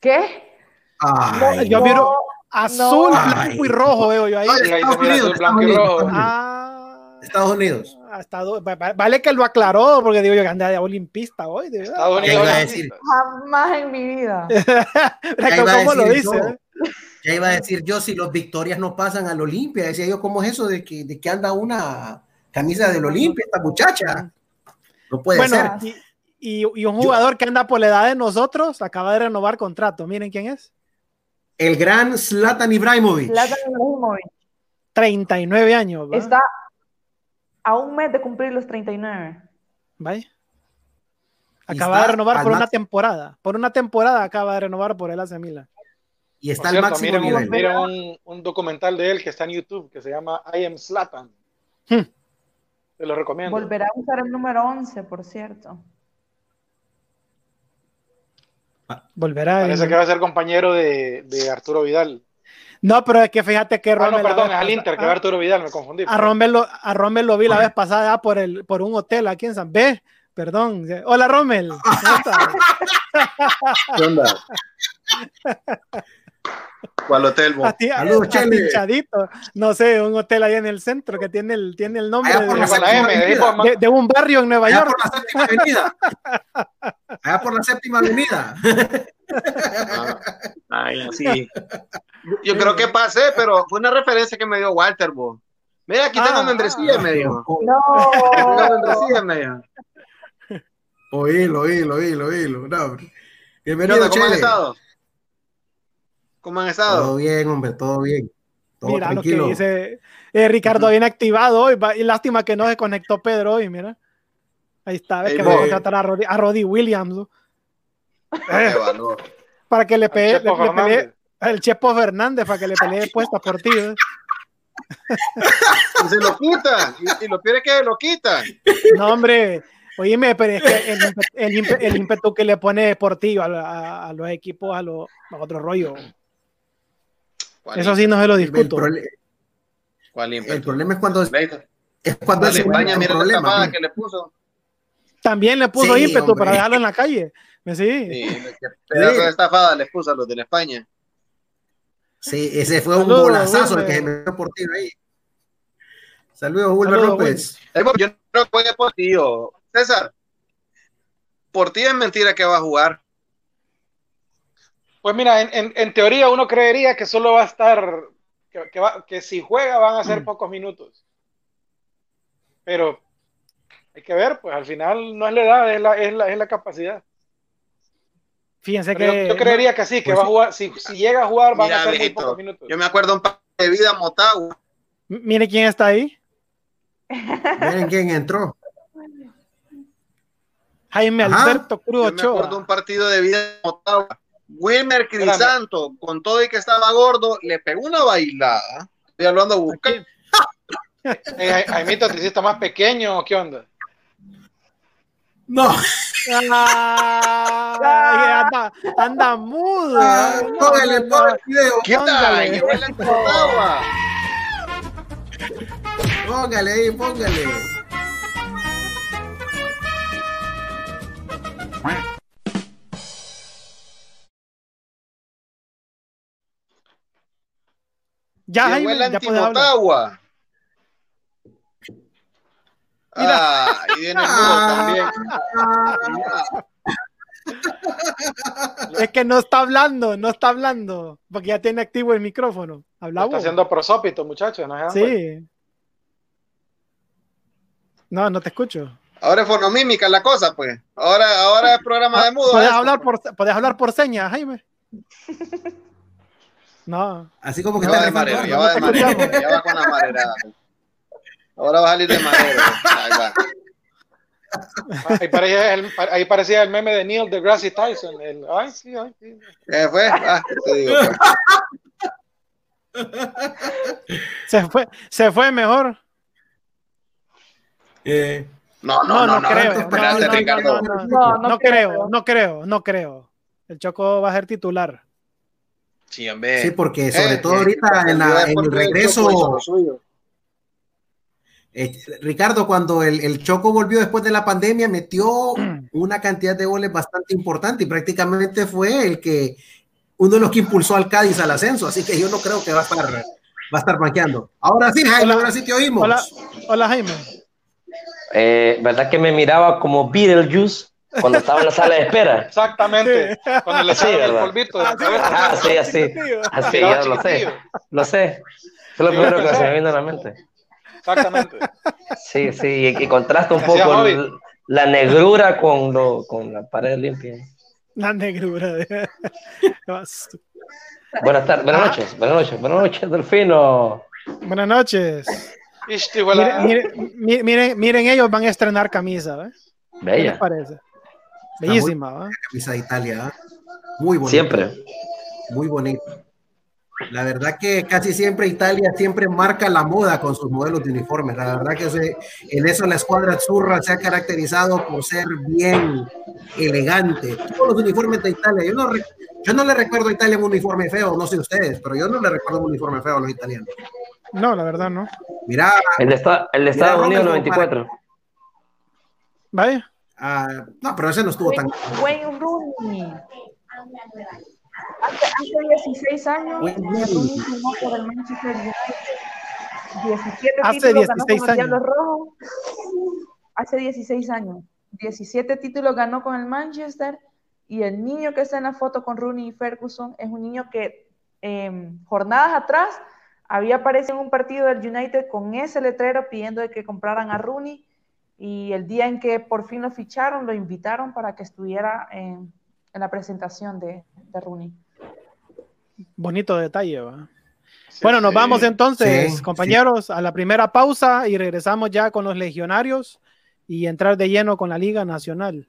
¿Qué? Ay, yo vi azul, blanco y rojo, veo yo ahí. Estados Unidos, blanco y rojo. Ah, Estados Unidos. vale que lo aclaró, porque digo yo que anda de olimpista hoy. De Estados Unidos. Iba a decir? Jamás en mi vida. [laughs] ¿Cómo lo dice? Yo, ya iba a decir yo, si los victorias no pasan al Olimpia, decía yo, ¿cómo es eso de que, de que anda una camisa del Olimpia, esta muchacha? No puede ser. Y, y, un jugador que anda por la edad de nosotros acaba de renovar contrato. Miren quién es. El gran Zlatan Ibrahimovic. Zlatan Ibrahimovic. 39 años. Está a un mes de cumplir los 39. Vaya. Acaba de renovar por una temporada. Por una temporada acaba de renovar por el AC Milan. Y está al máximo nivel. Mira un, un, documental de él que está en YouTube que se llama I Am Zlatan. Hmm. Te lo recomiendo. Volverá a usar el número 11, por cierto. Volverá. Parece que va a ser compañero de, de, Arturo Vidal. No, pero es que fíjate que Rommel. Ah, no, perdón, es al Inter, que va Arturo Vidal, me confundí. A Rommel lo, a Rommel lo vi la vez pasada por, el, por un hotel aquí en San B. Perdón. Hola, Rommel. [laughs] ¿Qué onda? [laughs] ¿Cuál hotel? Saludos, No sé, un hotel ahí en el centro que tiene el, tiene el nombre de, de, un barrio en Nueva Allá York. por la séptima avenida. Allá por la séptima avenida. Ah, ay, sí. Yo creo que pasé, pero fue una referencia que me dio Walter, bo. Mira, aquí tengo ah, membresía, me dijo. No. Tengo membresía, me dijo. Oílo, oílo, oílo, oílo. No, hombre. ¿Qué Bienvenido? ¿Cómo estado? ¿Cómo han Todo estado? bien, hombre, todo bien. Todo Mira lo que dice eh, Ricardo, bien activado hoy. Y lástima que no se conectó Pedro hoy, mira. Ahí está, ves que va a contratar a Roddy, a Roddy Williams [laughs] para que le le- le pelee- Fernández. el Chepo Fernández para que le pelee puestas por ti. ¿eh? Y se lo quitan. Y, y lo peor es que lo quitan. No, hombre, oíme, pero es que el, ímpetu- el ímpe- el ímpetu que le pone deportivo a, a- a los equipos, a los a otro rollo. Eso sí no se lo El, discuto. prole- ¿Cuál el problema es cuando, es cuando ese España, mira la problema. tapada ¿no? que le puso. También le puso Sí, ímpetu hombre. para dejarlo en la calle. Sí. [laughs] Sí, pedazo Sí. de estafada les puso a los de la España. Sí, ese fue un golazazo el que se metió por ti ahí. Saludos, Wilmer López. Eh, Yo no juegue por ti, César. Por ti es mentira que va a jugar. Pues mira, en, en- en teoría uno creería que solo va a estar, que, que va- que si juega van a Mm. ser pocos minutos. Pero hay que ver, pues al final no es la edad, es la, es la, es la capacidad. Fíjense Pero que. yo, yo creería que sí, que pues va a jugar, si, si llega a jugar van Mira, a ser muy viejito, pocos minutos. Yo me acuerdo un par de vida Motagua. Mire quién está ahí. [laughs] Miren quién entró. Jaime Ajá. Alberto Cruz Yo me acuerdo un partido de vida Motagua. Wilmer Crisanto, con todo y que estaba gordo, le pegó una bailada. Estoy hablando de buscar. [laughs] Eh, Ja- Jaimito, ¿te hiciste más pequeño o qué onda? No, Ay, anda, anda mudo. Ah, No, póngale, no, no. póngale el video. ¿Qué Motagua. Póngale ahí, póngale. Ya, Llegó Jaime, el ya puedes hablar. anti-Motagua. Ah, y viene el mudo también. Es que no está hablando, no está hablando, porque ya tiene activo el micrófono. Habla Está haciendo prosópito, muchachos. ¿no? Sí. No, no te escucho. Ahora es fonomímica la cosa, pues. Ahora, ahora es programa de mudo. ¿Puedes esto. hablar por, ¿Puedes hablar por señas, Jaime? [laughs] No. Así como que Ya está de marero, ya va de marero, ya va con la marerada. Ahora va a salir de marero. Ahí va. Ahí parecía, el, ahí parecía el meme de Neil deGrasse Tyson. El, ay, sí, ay, sí. ¿Qué fue? Ah, te digo. pues. Se fue, se fue mejor. Eh, No, No, no, no, no, creo. no, no, no, Ricardo. no, no, No, no no creo, creo. no creo, no creo. El Choco va a ser titular. Sí, hombre. sí, porque sobre Eh, todo eh, ahorita en, la- en el regreso, eh, Ricardo, cuando el, el Choco volvió después de la pandemia, metió [clears throat] una cantidad de goles bastante importante y prácticamente fue el que uno de los que impulsó al Cádiz al ascenso, así que yo no creo que va a estar, va a estar banqueando. Ahora sí, Jaime, Hola. ahora sí te oímos. Hola, hola Jaime. Eh, ¿Verdad que me miraba como Beetlejuice cuando estaba en la sala de espera? Exactamente. Cuando le echaron el polvito de cabeza. Ajá, sí, así. Así, ya lo sé. Lo sé. Fue lo primero que se me vino a la mente. Exactamente. Sí, sí, y, y contrasta un poco el- la negrura con, lo, con la pared limpia. La negrura. de- [laughs] Buenas tardes, buenas noches, buenas noches, buenas noches, Delfino. Buenas noches. Miren, miren, miren, ellos van a estrenar camisa, ¿eh? ¿Qué les Bella, parece? Bellísima, ¿va? Camisa de Italia, ¿ah? muy bonita. siempre. Muy bonita. La verdad que casi siempre Italia siempre marca la moda con sus modelos de uniformes. La verdad que se- en eso la escuadra azurra se ha caracterizado por ser bien elegante. Todos los uniformes de Italia, yo no, yo no le recuerdo a Italia un uniforme feo, no sé ustedes, pero yo no le recuerdo un uniforme feo a los italianos. No, la verdad no. Mira, El de, esta- el de Mira, Estados Unidos Robert, 94. Vaya. Ah, no, pero ese no estuvo tan... Wayne Rooney. Hace, hace 16 años, Wayne Rooney Rooney. firmó por el Manchester United. 17 Hace títulos ganó 16 con los Diablos años. Hace 16 años. 17 títulos ganó con el Manchester. Y el niño que está en la foto con Rooney y Ferguson es un niño que eh, jornadas atrás había aparecido en un partido del United con ese letrero pidiendo de que compraran a Rooney. Y el día en que por fin lo ficharon, lo invitaron para que estuviera en, en la presentación de, de Rooney. Bonito detalle, ¿va? bueno, nos vamos entonces, Sí, compañeros, a la primera pausa y regresamos ya con los legionarios y entrar de lleno con la Liga Nacional,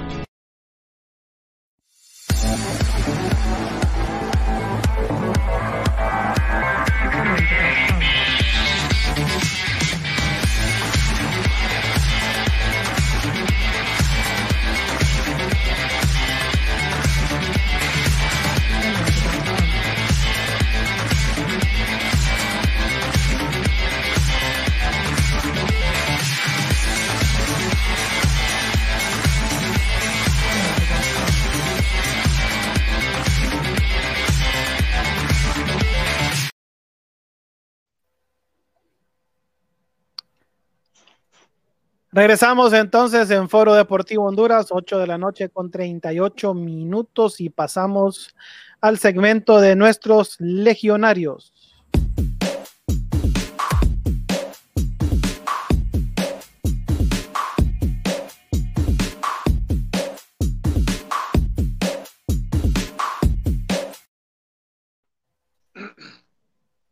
Regresamos entonces en Foro Deportivo Honduras, 8 de la noche con 38 minutos y pasamos al segmento de nuestros legionarios.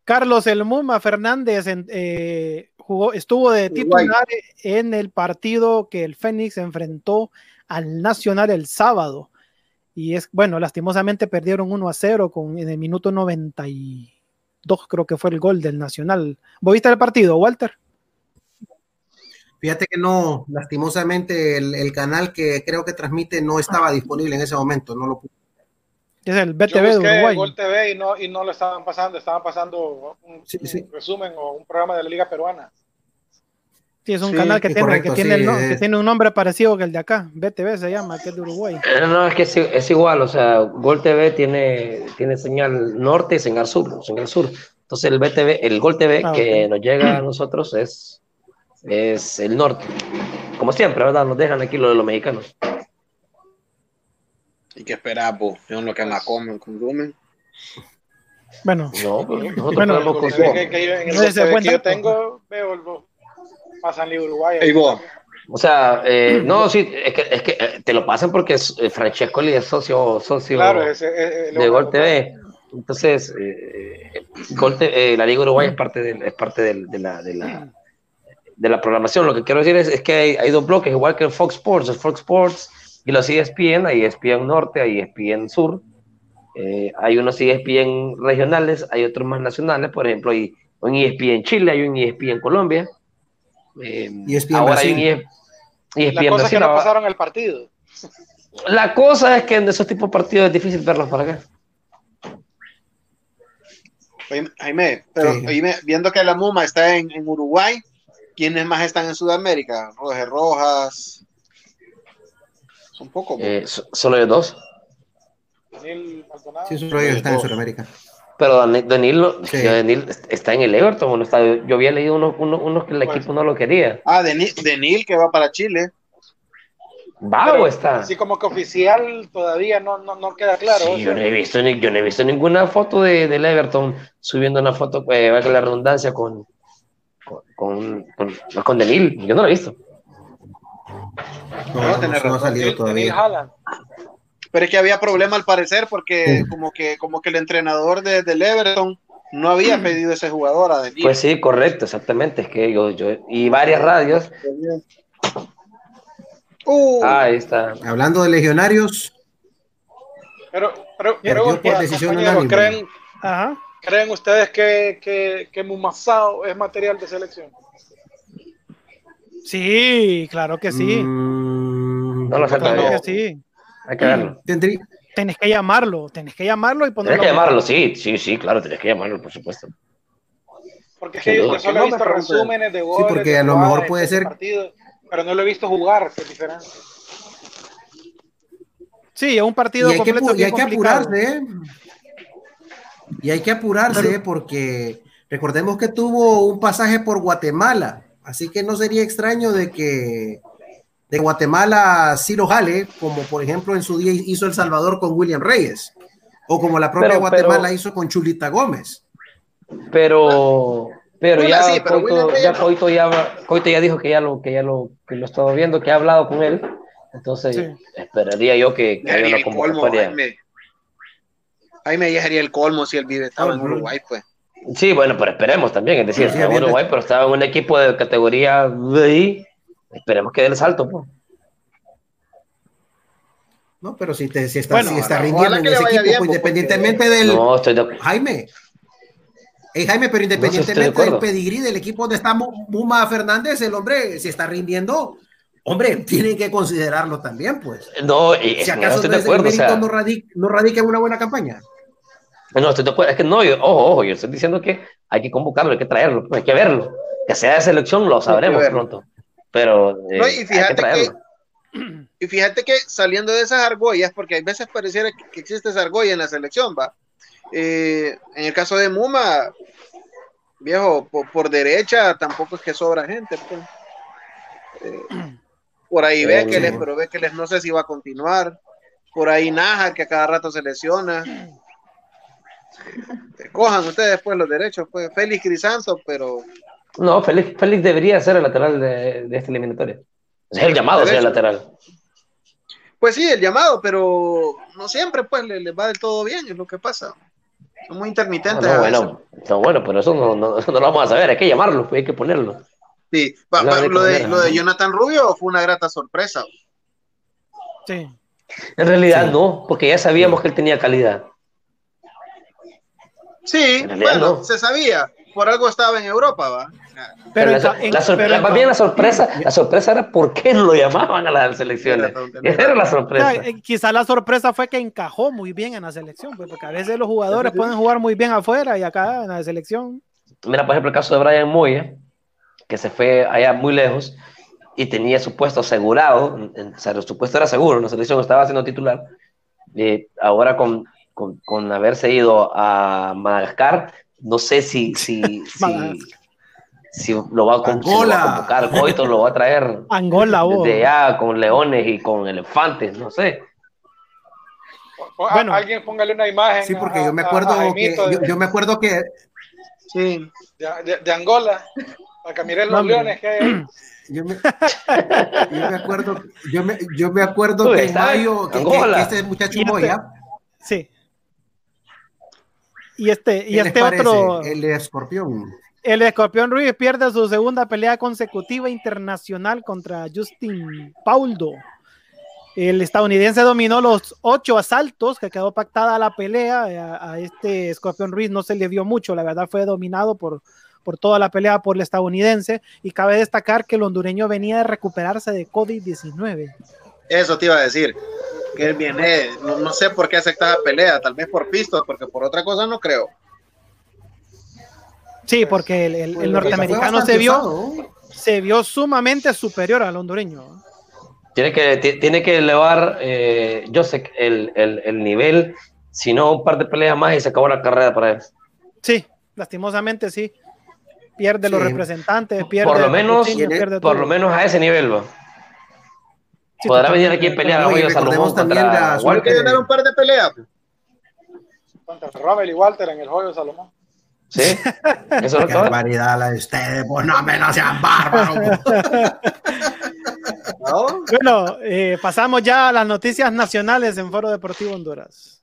Carlos El Muma Fernández eh, jugó, estuvo de titular en el partido que el Fénix enfrentó al Nacional el sábado. Y es, bueno, lastimosamente perdieron 1 a 0 con, en el minuto 92, creo que fue el gol del Nacional. ¿Vos viste el partido, Walter? Fíjate que no, lastimosamente el, el canal que creo que transmite no estaba disponible en ese momento, no lo pude. Es el Yo BTV de Uruguay. Gol TV y no, y no lo estaban pasando, estaban pasando un, Sí, un sí. resumen o un programa de la Liga Peruana. Sí, es un Sí, canal que, tiene, correcto, que, tiene el que un nombre parecido que el de acá. BTV se llama, que es de Uruguay. Eh, No, es que es, es igual, o sea, Gol TV tiene, tiene señal norte y señal sur, señal sur. Entonces el BTV, el Gol TV Ah, que nos llega a nosotros es, es el norte. Como siempre, ¿verdad? Nos dejan aquí lo de los mexicanos. ¿Y qué esperas, vos? Yo lo que la comen, consumen. Bueno, No, pero nosotros Bueno, podemos que- que yo- en el Ese Gol TV buen que yo tengo, veo el pasan Liga Uruguay. Ey, vos. O sea, eh, no, sí, es que, es que eh, te lo pasan porque es, eh, Francescoli es socio, socio Claro, ese, ese- de Gol TV. Entonces, eh, Gol eh, la Liga Uruguay es parte, del- es parte del- de, la, de, la, de la programación. Lo que quiero decir es, es que hay, hay dos bloques, igual que el Fox Sports, el Fox Sports y los ESPN, hay ESPN Norte, hay ESPN Sur. Eh, hay unos ESPN regionales, hay otros más nacionales, por ejemplo, hay un ESPN Chile, hay un ESPN Colombia. Eh, ESPN ahora Brasil. hay un ESPN La cosa es que Brasil. no ahora- pasaron el partido. la cosa es que en esos tipos de partidos es difícil verlos para acá. Jaime, pero Sí. oíme, viendo que la MUMA está en, en Uruguay, ¿quiénes más están en Sudamérica? Roger Rojas. Son pocos. Eh, so- solo ellos dos. Daniel Maldonado. Sí, rollos están en Sudamérica. Pero Dan- Danil, no- Sí. Danil está en el Everton. bueno, está- yo había leído unos, unos, unos que el Pues. equipo no lo quería. Ah, Denil, Denil, que va para Chile. ¿Va o está? Así como que oficial todavía no, no, no queda claro. Sí, o yo no he visto, ni- yo no he visto ninguna foto de, del Everton subiendo una foto, eh, valga la redundancia, con, con, con, con, no, con Danil. Yo no lo he visto. No, No, no, tenés no ha salido todavía. Haaland. Pero es que había problema al parecer porque Sí. como que como que el entrenador de, del Everton no había pedido ese jugador a. Pues sí, correcto, exactamente. Es que yo, yo y varias radios. Uh, Ah, ahí está. Hablando de legionarios, Pero, pero, Perdió por pregunta, decisión. ¿creen. ¿creen ustedes que, que, que Mumasao es material de selección? Sí, claro que sí. mm, No lo sé Claro todavía. que sí. Hay que verlo. tendrí- Tenés que llamarlo, tenés que llamarlo y ponerlo. Tienes que llamarlo, sí, sí, sí, claro, tienes que llamarlo, por supuesto. Porque es que yo, solo he visto resúmenes de goles. porque de a lo mejor de puede ser- pero no lo he visto jugar, que es diferente. Sí, es un partido y hay que, completo apu- y bien hay que apurarse, ¿eh? Y hay que apurarse porque recordemos que tuvo un pasaje por Guatemala, así que no sería extraño de que de Guatemala sí lo jale, como por ejemplo en su día hizo El Salvador con William Reyes, o como la propia Pero- Guatemala pero- hizo con Chulita Gómez. Pero, pero Bueno, ya, sí, pero Coito, ya. Coito ya Coito ya dijo que ya lo, que ya lo, que lo ha estado viendo, que ha hablado con él. Entonces, Sí. esperaría yo que, que ya haya una el colmo, convocatoria. Jaime. Jaime ya sería el colmo si él vive estaba en Ujú. Uruguay, pues. Sí, bueno, pero esperemos también, es decir, Sí, está en. Uruguay, pero estaba en un equipo de categoría ahí, esperemos que dé el salto, pues. No, pero si, te, si está, Bueno, si está rindiendo en ese equipo, bien, pues, independientemente del No, estoy de acuerdo. Jaime. Ey, Jaime, pero estoy de independientemente del pedigrí del equipo donde está Mu- Muma Fernández, el hombre, si está rindiendo, hombre, tienen que considerarlo también, pues. No, y, Si no acaso estoy no de es- el acuerdo, o mérito sea, no, radica, no radica en una buena campaña. No estoy de acuerdo, es que no, yo, ojo, ojo, yo estoy diciendo que hay que convocarlo, hay que traerlo, pues, hay que verlo, que sea de selección lo sabremos pronto, pero eh, No, y hay fíjate que traerlo. [clears throat] Y fíjate que saliendo de esas argollas, porque a veces pareciera que, que existe esa argolla en la selección, va. Eh, en el caso de Muma, viejo, por, por derecha tampoco es que sobra gente. pues. Eh, por ahí ve que les, sí. pero ve que les no sé si va a continuar. Por ahí Naja, que a cada rato se lesiona. Cojan ustedes pues los derechos, pues Félix Crisanto, pero No, Félix, Félix debería ser el lateral de, de esta eliminatoria. Es el llamado a ser el lateral. Pues sí, el llamado, pero no siempre pues le, le va del todo bien, es lo que pasa. Son muy intermitentes. no, a veces. bueno, no, bueno, pero eso no, no, no lo vamos a saber, hay que llamarlo, pues, hay que ponerlo. Sí, pa- pa- lo, de, lo de. Jonathan Rubio fue una grata sorpresa. Sí. En realidad Sí. no, porque ya sabíamos que él tenía calidad. Sí, bueno, no. se sabía, por algo estaba en Europa, va. Pero, Pero la, en ca- en- la pero más bien la sorpresa, [laughs] la sorpresa era por qué lo llamaban a las selecciones. Esa era la o sea, sorpresa. eh, quizá la sorpresa fue que encajó muy bien en la selección, pues, porque a veces los jugadores pueden jugar muy bien afuera y acá en la selección. Mira, por ejemplo, el caso de Brian Moya, que se fue allá muy lejos y tenía su puesto asegurado, o sea, su puesto era seguro, en la selección estaba siendo titular. Eh, ahora con, con, con haberse ido a Madagascar, no sé si, [laughs] si, si, lo va a, con- si lo va a Angola. convocar, Coito lo va a traer Angola, vos. desde allá con leones y con elefantes, no sé. Bueno. alguien póngale una imagen. Sí, porque a- yo me acuerdo a que yo, de, yo me acuerdo que Sí, de- de- de Angola, para que miren los leones que hay [clears throat] yo me, yo me acuerdo yo me, yo me acuerdo Uy, que en mayo que, que- este muchacho Moya Sí. Y este, y ¿qué les este otro, el escorpión el escorpión Ruiz pierde su segunda pelea consecutiva internacional contra Justin Pauldo. El estadounidense dominó los ocho asaltos que quedó pactada la pelea. A, a este escorpión Ruiz no se le dio mucho, la verdad fue dominado por, por toda la pelea por el estadounidense. Y cabe destacar que el hondureño venía de recuperarse de COVID-19. eso te iba a decir. Que él viene, no, no sé por qué acepta la pelea, tal vez por pisto, porque por otra cosa no creo. Sí, porque el, el- el Pues, norteamericano se vio, se vio sumamente superior al hondureño. Tiene que, ti- tiene que elevar, eh, yo sé, el, el, el nivel, si no un par de peleas más y se acabó la carrera para él. Sí, lastimosamente sí. Pierde los representantes, pierde Por lo menos- pierde Por lo menos a ese nivel va. Sí, Podrá venir aquí a pelear a recordemos Salomón también contra la que ganar un par de peleas. Contra Rommel y Walter en el juego de Salomón. Sí, [laughs] eso es lo Qué barbaridad la de ustedes, pues no me no sean bárbaros. [laughs] ¿no? Bueno, eh, pasamos ya a las noticias nacionales en Foro Deportivo Honduras.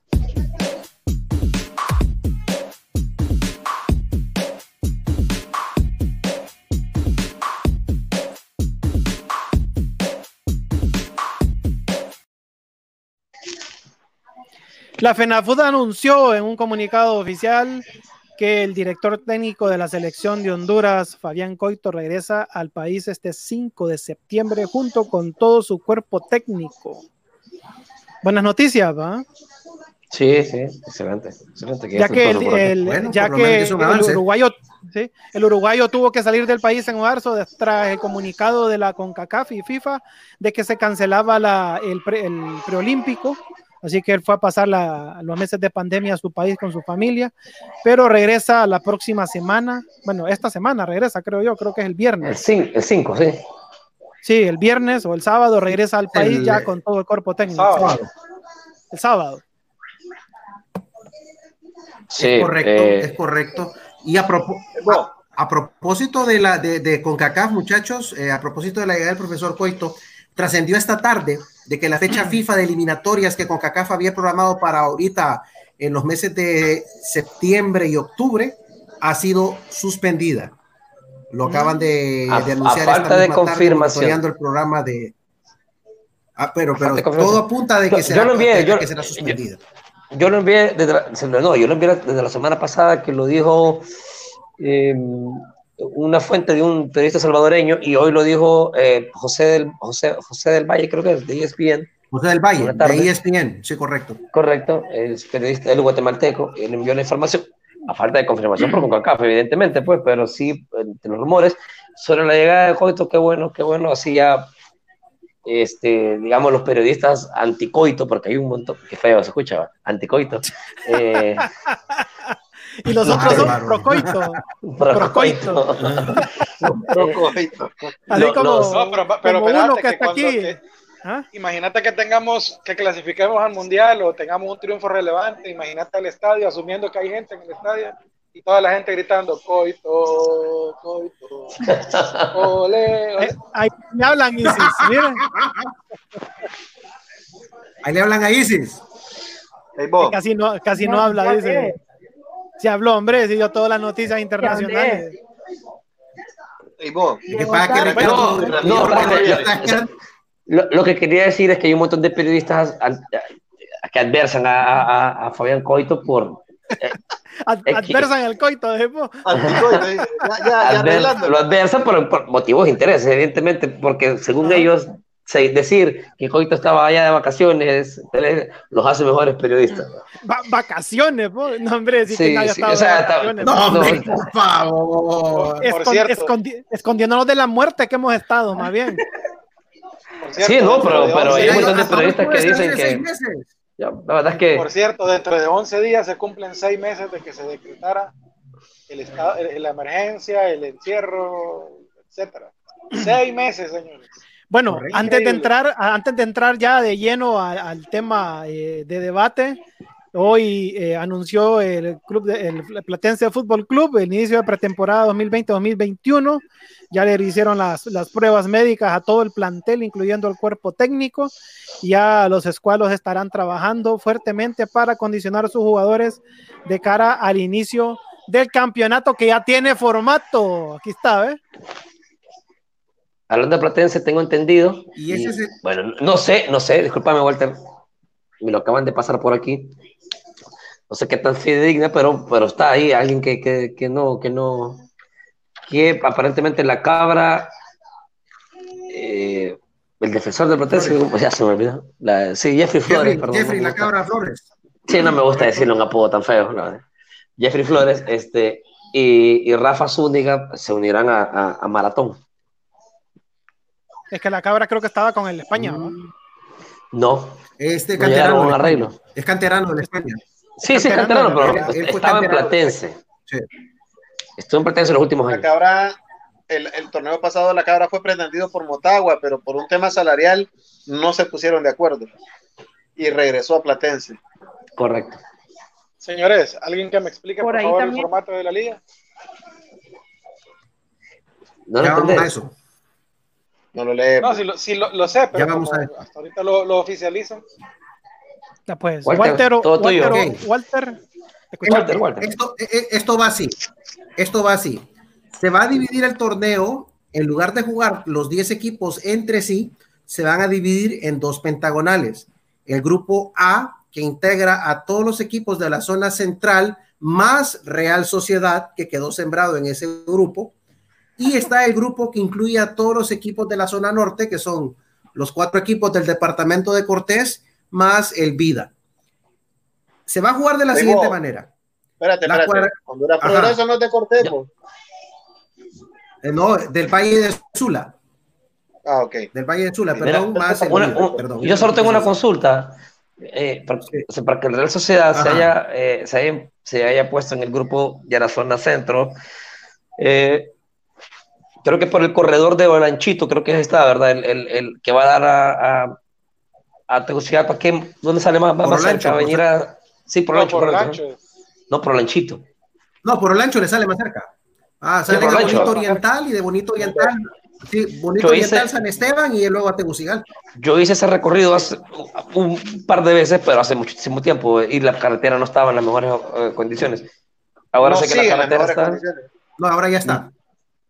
La FENAFUD anunció en un comunicado oficial que el director técnico de la selección de Honduras, Fabián Coito, regresa al país este 5 de septiembre junto con todo su cuerpo técnico. Buenas noticias, ¿va? Sí, sí, excelente. excelente ya que, el, ya que el, uruguayo, ¿sí? el uruguayo tuvo que salir del país en marzo tras el comunicado de la CONCACAF y FIFA de que se cancelaba la, el, el preolímpico Así que él fue a pasar los meses de pandemia a su país con su familia, pero regresa la próxima semana. Bueno, esta semana regresa, creo yo, creo que es el viernes. El 5, sí. Sí, el viernes o el sábado regresa al país ya con todo el cuerpo técnico. El sábado. Sí, es correcto, eh, es correcto. Y a, a, propósito de la de, de CONCACAF, muchachos, eh, a propósito de la idea del profesor Coito, trascendió esta tarde de que la fecha FIFA de eliminatorias que CONCACAF había programado para ahorita en los meses de septiembre y octubre ha sido suspendida. Lo mm. acaban de, anunciar. A falta de confirmación. el programa de. Ah, pero, pero todo apunta de que, será, yo lo envié, yo, que será suspendida. Yo, lo envié desde, no, yo lo envié desde la semana pasada que lo dijo eh, una fuente de un periodista salvadoreño y hoy lo dijo eh, José, del, José, José del Valle, creo que es de ESPN. José del Valle, de ESPN, sí, correcto. Correcto, es periodista del guatemalteco, él envió la información, a falta de confirmación por CONCACAF, evidentemente, pues, pero sí, entre los rumores, sobre la llegada de Coito, qué bueno, qué bueno, así ya, este, digamos, los periodistas anticoito, porque hay un montón, qué feo se escuchaba, anticoito, eh, [laughs] Y los otros son procoito. Procoito. Procoito. Así como, no, pero, pero como uno que, está aquí. ¿Ah? Imagínate que tengamos, que clasifiquemos al mundial o tengamos un triunfo relevante. Imagínate el estadio, asumiendo que hay gente en el estadio y toda la gente gritando coito, coito, ole, ole. Eh, ahí le hablan Isis, miren. Ahí le hablan a Isis. Hey, casi no, casi no, no habla, dice. Se habló, hombre, se dio todas las noticias internacionales. lo, que quería decir es que hay un montón de periodistas que adversan a, Fabián Coito por. Eh, adversan el coito, de lo adversan por, por, motivos de interés, evidentemente, porque según ellos decir que Coito estaba allá de vacaciones los hace mejores periodistas. vacaciones, no hombre, sí, que nadie sí, o sea, No, hombre, por favor. escondiéndonos de la muerte que hemos estado, más bien. sí, no, pero, pero hay un montón de periodistas que dicen que... la verdad es que... Por cierto, dentro de 11 días se cumplen 6 meses de que se decretara el estado, la emergencia, el encierro, etcétera. 6 meses, señores. Bueno, antes de entrar, antes de entrar ya de lleno al tema eh, de debate, hoy eh, anunció el club de, el Platense Fútbol Club el inicio de pretemporada 2020-2021. Ya le hicieron las, las, pruebas médicas a todo el plantel, incluyendo el cuerpo técnico. Ya los escualos estarán trabajando fuertemente para condicionar a sus jugadores de cara al inicio del campeonato que ya tiene formato. Aquí está, ¿eh? Hablando de Platense, tengo entendido. ¿Y ese Bueno, no sé, no sé, discúlpame, Walter. Me lo acaban de pasar por aquí. No sé qué tan fidedigna, pero, pero está ahí alguien que, que, que no, que no, que aparentemente la cabra, eh, el defensor de Platense, pues ya se me olvidó. La, sí, Jeffrey Flores. Jeffrey, la cabra Flores. Sí, no me gusta decirle un apodo tan feo. Jeffrey Flores, este, y, y Rafa Zúñiga se unirán a, a, a Maratón. Es que la cabra creo que estaba con el España, ¿no? No. Este canterano. Un arreglo. Es canterano de España. Sí, sí, es canterano, pero estaba en Platense. Sí. Estuvo en Platense los últimos años. La cabra, el, el, torneo pasado, la cabra fue pretendido por Motagua, pero por un tema salarial no se pusieron de acuerdo. Y regresó a Platense. Correcto. Señores, ¿alguien que me explique por, favor el formato de la liga? No lo entendés. eso. No lo lee. No, sí lo, lo, sé, pero hasta ahorita lo, lo oficializan. Ya pues, Walter, Walter, Walter, Walter, Esto, e, e, esto va así. Esto va así. Se va a dividir el torneo, en lugar de jugar los 10 equipos entre sí, se van a dividir en dos pentagonales. El grupo A que integra a todos los equipos de la zona central, más Real Sociedad, que quedó sembrado en ese grupo. Y está el grupo que incluye a todos los equipos de la zona norte, que son los cuatro equipos del departamento de Cortés, más el Vida. Se va a jugar de la siguiente manera. Espérate, espérate. Honduras Progreso no es de Cortés. Eh, no, del Valle de Sula. Ah, ok. Del Valle de Sula, perdón, más perdón. Yo solo tengo una consulta. Eh, para, que la Real Sociedad se haya, eh, se haya, se, haya, puesto en el grupo de la zona centro, eh, creo que por el corredor de Olanchito, creo que es esta, ¿verdad? El, el, el que va a dar a, a, a Tegucigalpa, ¿qué, ¿dónde sale más, más, cerca? venir a... Sí, por Olancho. No, por, no, por Olanchito. No, por Olancho le sale más cerca. Ah, sale de Bonito Oriental y de Bonito Oriental Sí, bonito hice, San Esteban y luego a Tegucigalpa. Yo hice ese recorrido hace un par de veces, pero hace muchísimo tiempo y la carretera no estaba en las mejores uh, condiciones. Ahora sé que la carretera está. No, ahora ya está.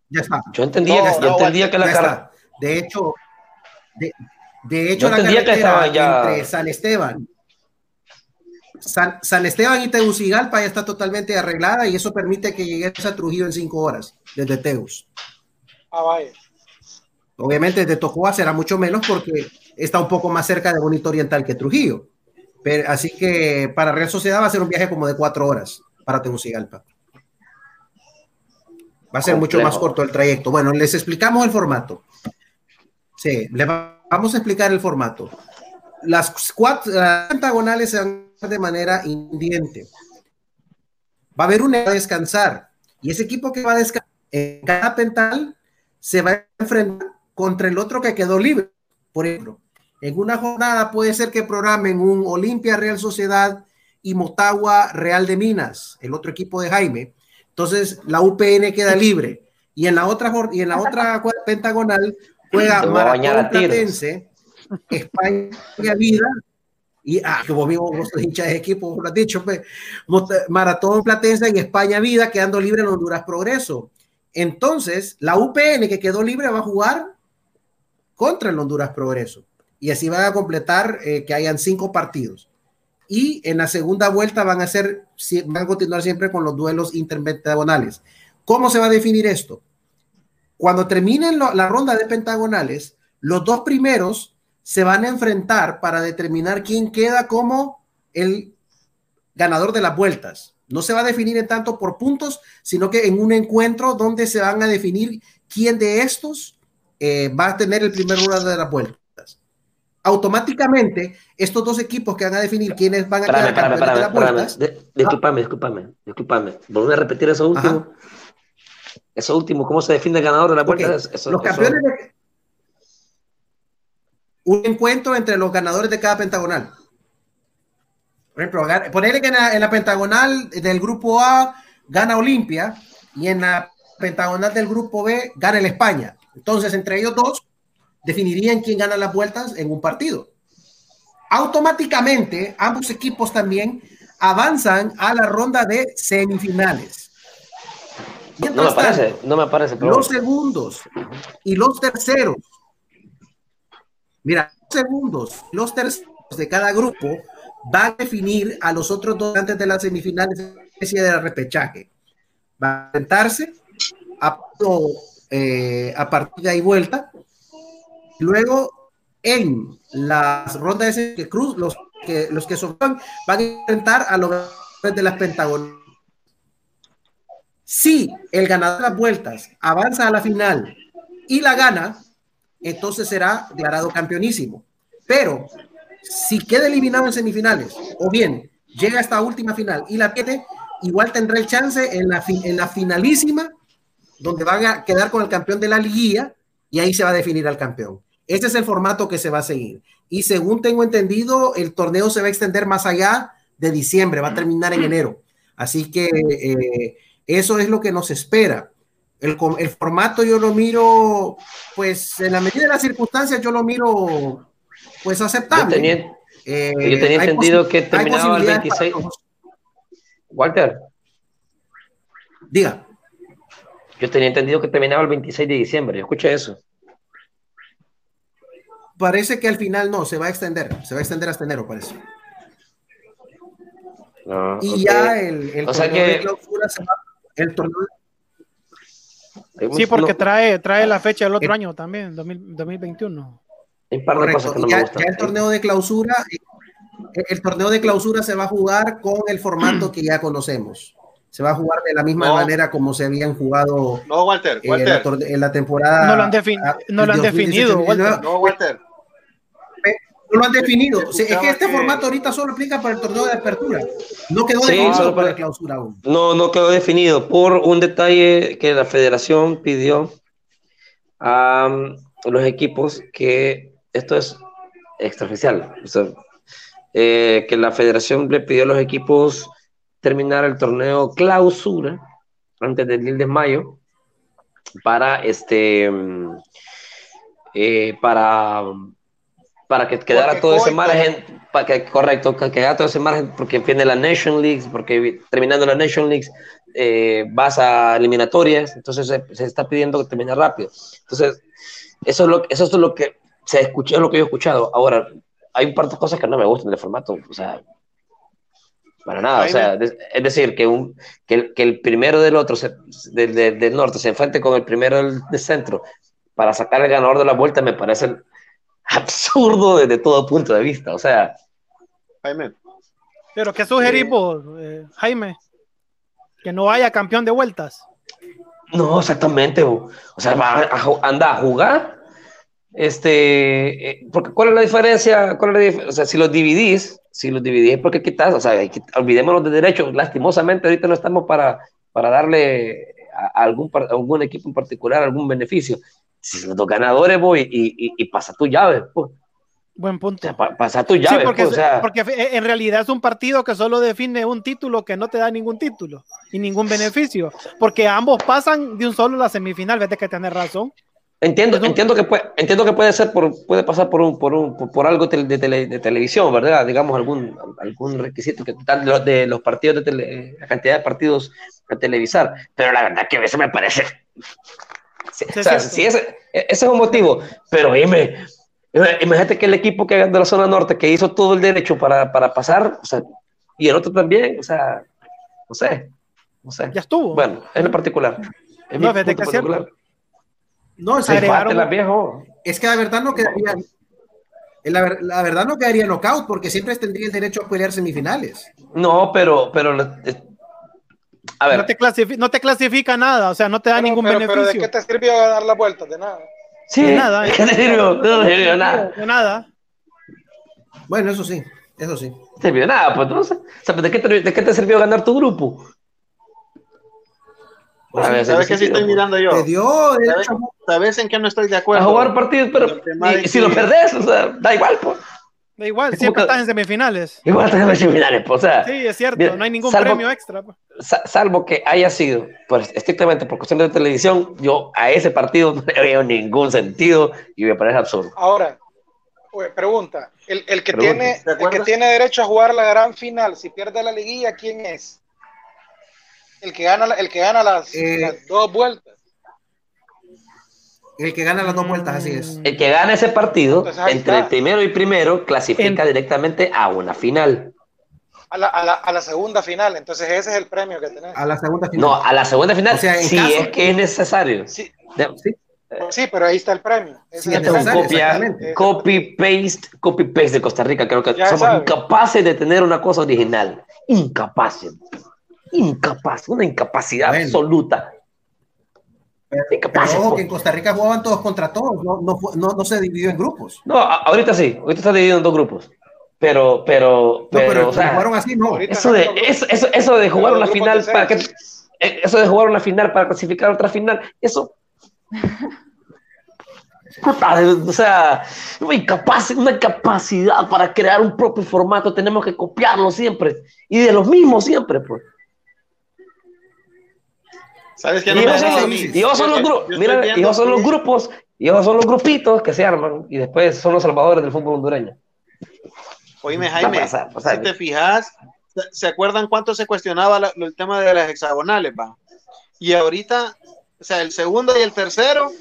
Ya está. Yo entendía, no, yo entendía que la carretera. De hecho, de, de hecho, la carretera ya... entre San Esteban. San, San, Esteban y Tegucigalpa ya está totalmente arreglada y eso permite que llegues a Trujillo en cinco horas desde Teus. Ah, vaya. Obviamente de Tocoa será mucho menos porque está un poco más cerca de Bonito Oriental que Trujillo. Pero, así que para Real Sociedad va a ser un viaje como de cuatro horas para Tegucigalpa. Va a ser mucho más corto el trayecto. Bueno, les explicamos el formato. Sí, le vamos a explicar el formato. Las cuatro pentagonales se van de manera indiente. Va a haber una a descansar y ese equipo que va a descansar en cada pental se va a enfrentar contra el otro que quedó libre. Por ejemplo, en una jornada puede ser que programen un Olimpia Real Sociedad y Motagua Real de Minas, el otro equipo de Jaime. Entonces la UPN queda libre. Y en la otra, y en la otra pentagonal juega Maratón Platense, España Vida, y ah, como mismo vos hinchas de equipo, lo has dicho, pues, Maratón Platense en España Vida, quedando libre en Honduras Progreso. Entonces, la UPN que quedó libre va a jugar contra el Honduras Progreso. Y así van a completar eh, que hayan cinco partidos. Y en la segunda vuelta van a ser, van a continuar siempre con los duelos interpentagonales. ¿Cómo se va a definir esto? Cuando terminen la ronda de pentagonales, los dos primeros se van a enfrentar para determinar quién queda como el ganador de las vueltas. No se va a definir en tanto por puntos, sino que en un encuentro donde se van a definir quién de estos eh, va a tener el primer lugar de las vueltas. Automáticamente, estos dos equipos que van a definir quiénes van a quedar campeones de las vueltas. disculpame, disculpame, disculpame. Volver a repetir eso último. Eso último, ¿cómo se define el ganador de la vuelta? los campeones de... Un encuentro entre los ganadores de cada pentagonal. Por ejemplo, ponerle que en la, en la pentagonal del grupo A gana Olimpia y en la pentagonal del grupo B gana el España. Entonces, entre ellos dos, definirían quién gana las vueltas en un partido. Automáticamente, ambos equipos también avanzan a la ronda de semifinales. no me parece, no me parece. Los segundos y los terceros. Mira, los segundos, los terceros de cada grupo van a definir a los otros dos antes de las semifinales, especie de repechaje. Va a enfrentarse a eh, a partida y vuelta. Luego, en las rondas de cruz, los que, los que van a enfrentar a los de las pentagonas. Si el ganador de las vueltas avanza a la final y la gana, entonces será declarado campeonísimo. Pero si queda eliminado en semifinales o bien llega a esta última final y la pierde, igual tendrá el chance en la, en la finalísima donde van a quedar con el campeón de la liguilla y ahí se va a definir al campeón. Ese es el formato que se va a seguir. Y según tengo entendido, el torneo se va a extender más allá de diciembre, va a terminar en enero. Así que eh, eso es lo que nos espera. El, el, formato yo lo miro, pues en la medida de las circunstancias, yo lo miro, pues aceptable. Yo tenía, eh, yo tenía entendido que terminaba el 26. Walter. Diga. Yo tenía entendido que terminaba el 26 de diciembre. Escucha eso. Parece que al final no, se va a extender. Se va a extender hasta enero, parece. No, y ya el, el O sea torneo que- de clausura se va, el torneo Sí, porque trae, trae la fecha del otro Eh. año también, 2000 2021. hay un par de Correcto. cosas que no ya, me gustan. ya el torneo de clausura, eh, el torneo de clausura se va a jugar con el formato que ya conocemos. Se va a jugar de la misma No. manera como se habían jugado No, Walter, eh, en, la, Walter. tor- en la temporada. No lo han defin- ah, no lo han 2018, definido, Walter. 2019. No, Walter. No lo han definido. O sea, es que este formato ahorita solo aplica para el torneo de apertura. No quedó Sí, definido para para- la clausura aún. No, no quedó definido por un detalle que la federación pidió a um, los equipos que esto es extraoficial. O sea, eh, que la federación le pidió a los equipos terminar el torneo clausura antes del 10 de mayo para este mm, eh, para para que quedara Porque todo ese margen para que correcto que quedara todo ese margen porque viene la Nation League porque terminando la Nation League eh, vas a eliminatorias entonces se, se está pidiendo que termine rápido. Entonces eso es lo eso es lo que se escuchó es lo que yo he escuchado. Ahora hay un par de cosas que no me gustan del formato o sea para nada, o sea, es decir, que, un, que, el, que el primero del otro, se- del, del- del norte, se enfrente con el primero del, del centro para sacar el ganador de la vuelta me parece absurdo desde todo punto de vista. O sea, Jaime. Pero ¿qué sugerís vos, eh, Jaime? Que no haya campeón de vueltas. no exactamente. O, o sea, va a, anda a jugar. Este, eh, porque ¿cuál es la diferencia? ¿Cuál es la dif- o sea, si los dividís, si los dividís porque quitas, o sea, que- olvidémonos de derechos. Lastimosamente, ahorita no estamos para, para darle a, a algún, algún equipo en particular algún beneficio. Si los dos ganadores, voy y, y, y pasa tu llave, pues. Buen O punto. sea, pasa tu Sí, llave, porque, pues, o sea, porque fe- en realidad es un partido que solo define un título que no te da ningún título y ningún beneficio, porque ambos pasan de un solo a la semifinal, vete que tener razón. entiendo, un- entiendo que puede, entiendo que puede ser por, puede pasar por un, por un, por, por algo de, tele- de televisión, ¿verdad? Digamos algún, algún requisito que tal de los, de los partidos de tele, la cantidad de partidos a televisar, pero la verdad que a veces me parece. Sí, o sea, sí, ese, ese es un motivo, pero dime, imagínate que el equipo que de la zona norte que hizo todo el derecho para, para pasar, o sea, y el otro también, o sea, no sé, no sé. Ya estuvo. Bueno, es lo particular. Es No, punto que particular. No, Se Agregaron- la viejo. es que la verdad no quedaría. La, ver- la verdad no quedaría knockout porque siempre tendría el derecho a pelear semifinales. No, pero, pero, eh, a ver, no, te clasifica, no te clasifica nada, o sea, no te da Pero- ningún pero, pero ¿de beneficio. qué te sirvió dar la vuelta? De nada. sí, de nada, ¿eh? ¿qué te sirvió? No te sirvió nada. De nada. Bueno, eso sí, eso sí. No te sirvió nada, pues entonces, o sea, ¿de qué te, de qué te sirvió ganar tu grupo? A ver, ¿Sabes qué sí estoy pues. mirando yo? Te dio a- ¿Sabes en qué no estoy de A acuerdo? jugar partidos, pero de y, y si lo perdés, o sea, da igual, pues. Da igual, Es siempre que- estás en semifinales. Igual estás en semifinales, pues, o sea, Sí, es cierto, no hay ningún salvo- premio extra. pues. Sa- salvo que haya sido, pues, estrictamente por cuestión de televisión, yo a ese partido [laughs] no le veo ningún sentido y me parece absurdo. Ahora, pues, pregunta, el, el que Pregunta. tiene, ¿Te el que tiene derecho a jugar la gran final, si pierde la liguilla, ¿quién es? El que gana, la- el que gana las, Eh, las dos vueltas. El que gana las dos vueltas, así es. El que gane ese partido, Entonces, entre el primero y primero, clasifica En- directamente a una final. A la, a, la, a la segunda final, entonces ese es el premio que tenés. A la segunda final. No, a la segunda final, O sea, en si caso- es que es necesario. Sí, De- sí, pero ahí está el premio. Sí, es un copia, exactamente. copy paste, copy paste de Costa Rica. Creo que Ya somos sabe. incapaces de tener una cosa original. Incapaces. Incapaz, una incapacidad Bueno. absoluta. Pero, Incapaces, pero ojo, que en Costa Rica jugaban todos contra todos, no, no, no, no se dividió en grupos. No, ahorita sí, ahorita está dividido en dos grupos. Pero, pero, No, pero, o sea, jugaron así, no. Ahorita eso de, eso, eso, eso de jugar una final para que, eh, eso de jugar una final para clasificar otra final, eso. [laughs] Puta, o sea, una incapaz- una incapacidad para crear un propio formato, tenemos que copiarlo siempre y de los mismos siempre, pues. ¿Sabes qué Y no esos son los- y son grupos, mira, y viendo esos son los que- grupos, y esos son los grupitos que se arman y después son los salvadores del fútbol hondureño. Oíme, Jaime, pasar, si te fijas, ¿se- ¿se acuerdan cuánto se cuestionaba la- el tema de las hexagonales, va? Y ahorita, o sea, el segundo y el tercero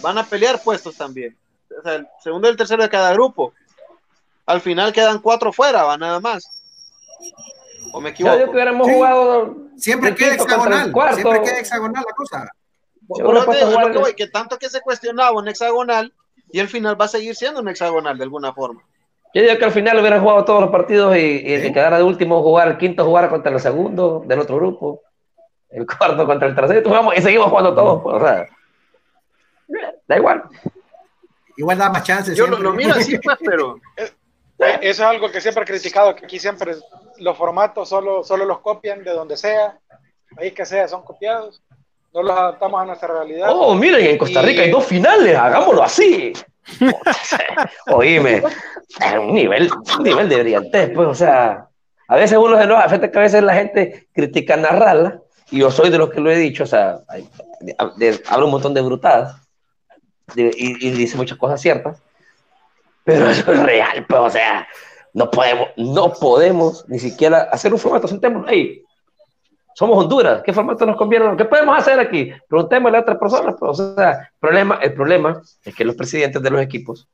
van a pelear puestos también. O sea, el segundo y el tercero de cada grupo. Al final quedan cuatro fuera, va nada más. ¿O me Yo equivoco? que hubiéramos Sí. jugado. Siempre queda hexagonal, siempre queda hexagonal la cosa. Yo te- jugar- que voy, que tanto que se cuestionaba un hexagonal y al final va a seguir siendo un hexagonal de alguna forma. Yo digo que al final hubieran jugado todos los partidos y, y el que Sí. quedara de último jugar, el quinto jugara contra el segundo del otro grupo, el [laughs] cuarto contra el tercero, y jugamos- y seguimos jugando todos. pues, o sea, da igual. Igual da más chances. Yo lo, miro así, [laughs] pues, pero Eso es algo que siempre he criticado, que aquí siempre los formatos solo, solo los copian de donde sea, país que sea, son copiados. No los adaptamos a nuestra realidad. Oh, miren, en Costa Rica hay dos finales, hagámoslo así. [laughs] Oíme, es un nivel, un nivel de brillantez, pues, o sea, a veces uno se enoja, fíjate que a veces la gente critica narrarla, y yo soy de los que lo he dicho, o sea, hay- de- habla un montón de brutadas, de- y, y dice muchas cosas ciertas, pero eso es real, pues, o sea, no podemos, no podemos ni siquiera hacer un formato, sentémonos ahí, somos Honduras, ¿qué formato nos conviene? ¿Qué podemos hacer aquí? Preguntémosle a otras personas, pues, o sea, problema, el problema es que los presidentes de los equipos,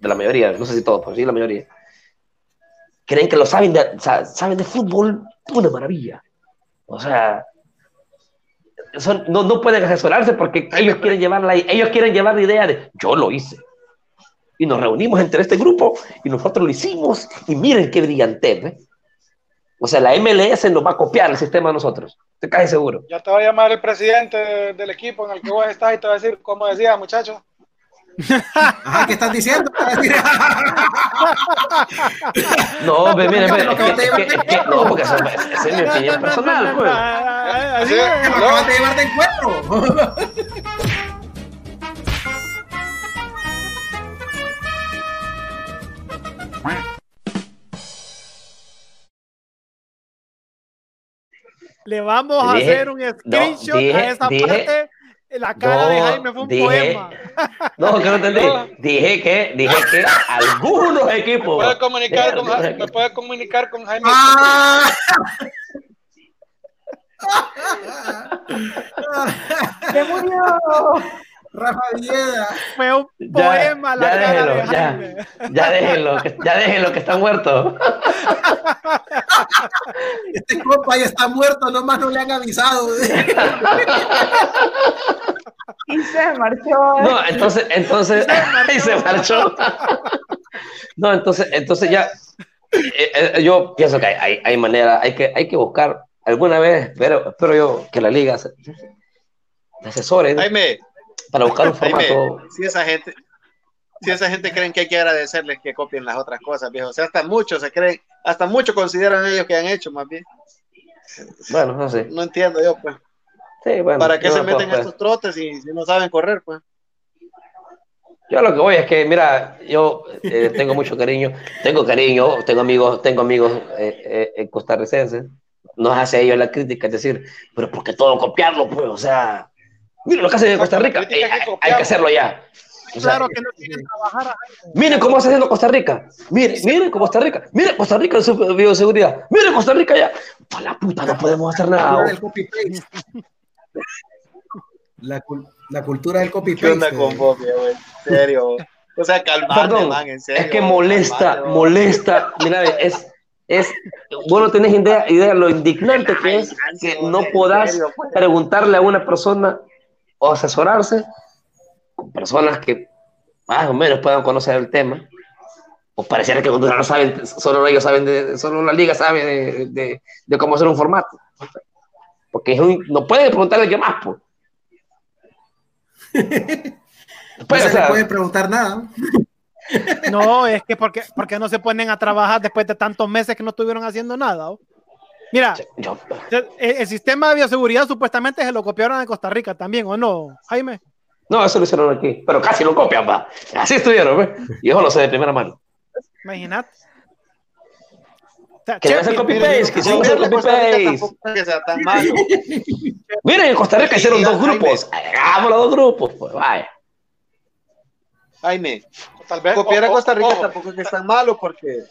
de la mayoría, no sé si todos, pero sí la mayoría, creen que lo saben de, saben de fútbol una maravilla. O sea, son- no, no pueden asesorarse porque ellos quieren llevar la, ellos quieren llevar la idea de yo lo hice. Y nos reunimos entre este grupo y nosotros lo hicimos y miren qué brillante, ¿eh? O sea, la MLS nos va a copiar el sistema a nosotros. Te caes seguro. Ya te va a llamar el presidente de- del equipo en el que vos estás y te va a decir, como decía, muchachos, [laughs] Ajá, ¿qué estás diciendo? No, [laughs] ve, mire, mire, No, es que- es que- es que- no, porque esa esa es mi opinión [laughs] personal, pues. Así Sí, es. Lo acabas de llevar de encuentro. Le vamos a Dije- hacer un screenshot dije- a esa dije- parte. La cara de No, Jaime fue un dije- poema. [laughs] No, que no entendí. Dije que, dije que algunos equipos. ¿puedes comunicar con, Mierda, Ja- ¿me puedes comunicar con Jaime? Ah. [laughs] ¡Se murió! Rafa Villeda. Fue un Ya, poema la ya cara déjenlo, de ya. Jaime. Ya déjenlo, que, ya déjenlo que está muerto. Este compa ya está muerto, nomás no le han avisado. [laughs] Y se marchó. No, entonces, entonces, y se [laughs] marchó. No, entonces, entonces ya, eh, eh, yo pienso que hay, hay, hay manera, hay que, hay que buscar alguna vez, pero espero yo que la liga se, se asesore ¿no? Jaime, para buscar un formato. si esa gente, si esa gente creen que hay que agradecerles que copien las otras cosas, viejo. O sea, hasta muchos se creen, hasta muchos consideran ellos que han hecho, más bien. Bueno, no sé. No entiendo yo, pues. Sí, bueno, ¿Para qué se puedo, meten pues. estos trotes si, si no saben correr, pues? Yo lo que voy es que, mira, yo eh, tengo mucho cariño, tengo cariño, tengo amigos, tengo amigos eh, eh, eh, costarricenses, nos hace ellos la crítica, es decir, pero ¿por qué todo copiarlo, pues? O sea, mira lo que hacen en Costa Rica, eh, que hay, que hacerlo ya. O sea, Claro que no quieren trabajar. Miren cómo está haciendo Costa Rica, miren, miren cómo Costa Rica, miren Costa Rica en su bioseguridad, miren Costa Rica ya, pa' la puta, no podemos hacer nada. La, la cultura del ¿Qué onda con vos, viejo? En serio. O sea, calmate, Perdón, man, en serio. es que molesta, Calmate, molesta. Mira, es, es, vos no tenés idea, idea lo indignante que es que no podás pues. preguntarle a una persona o asesorarse con personas que más o menos puedan conocer el tema. O pareciera que no saben, solo ellos saben, de, solo la liga sabe de, de- de cómo hacer un formato. Porque es un- no puede preguntarle qué más, [laughs] pues. No Pues, se o sea, le puede preguntar nada. No, es que porque, porque no se ponen a trabajar después de tantos meses que no estuvieron haciendo nada. ¿o? Mira, yo- el, el sistema de bioseguridad supuestamente se lo copiaron en Costa Rica también, ¿o no, Jaime? No, eso lo hicieron aquí, pero casi lo copian, va. Así estuvieron, ¿ves? Y eso lo sé de primera mano. Imagínate. O sea, Que Chepi, hacer copy mire, paste, que Sí, hicieron hacer pero copy Costa Rica paste. tampoco es que sea tan malo. [laughs] Miren, en Costa Rica hicieron dos grupos. Hagamos los dos grupos, pues vaya. Jaime, Tal vez, copiar a Costa Rica tampoco es que es tan malo porque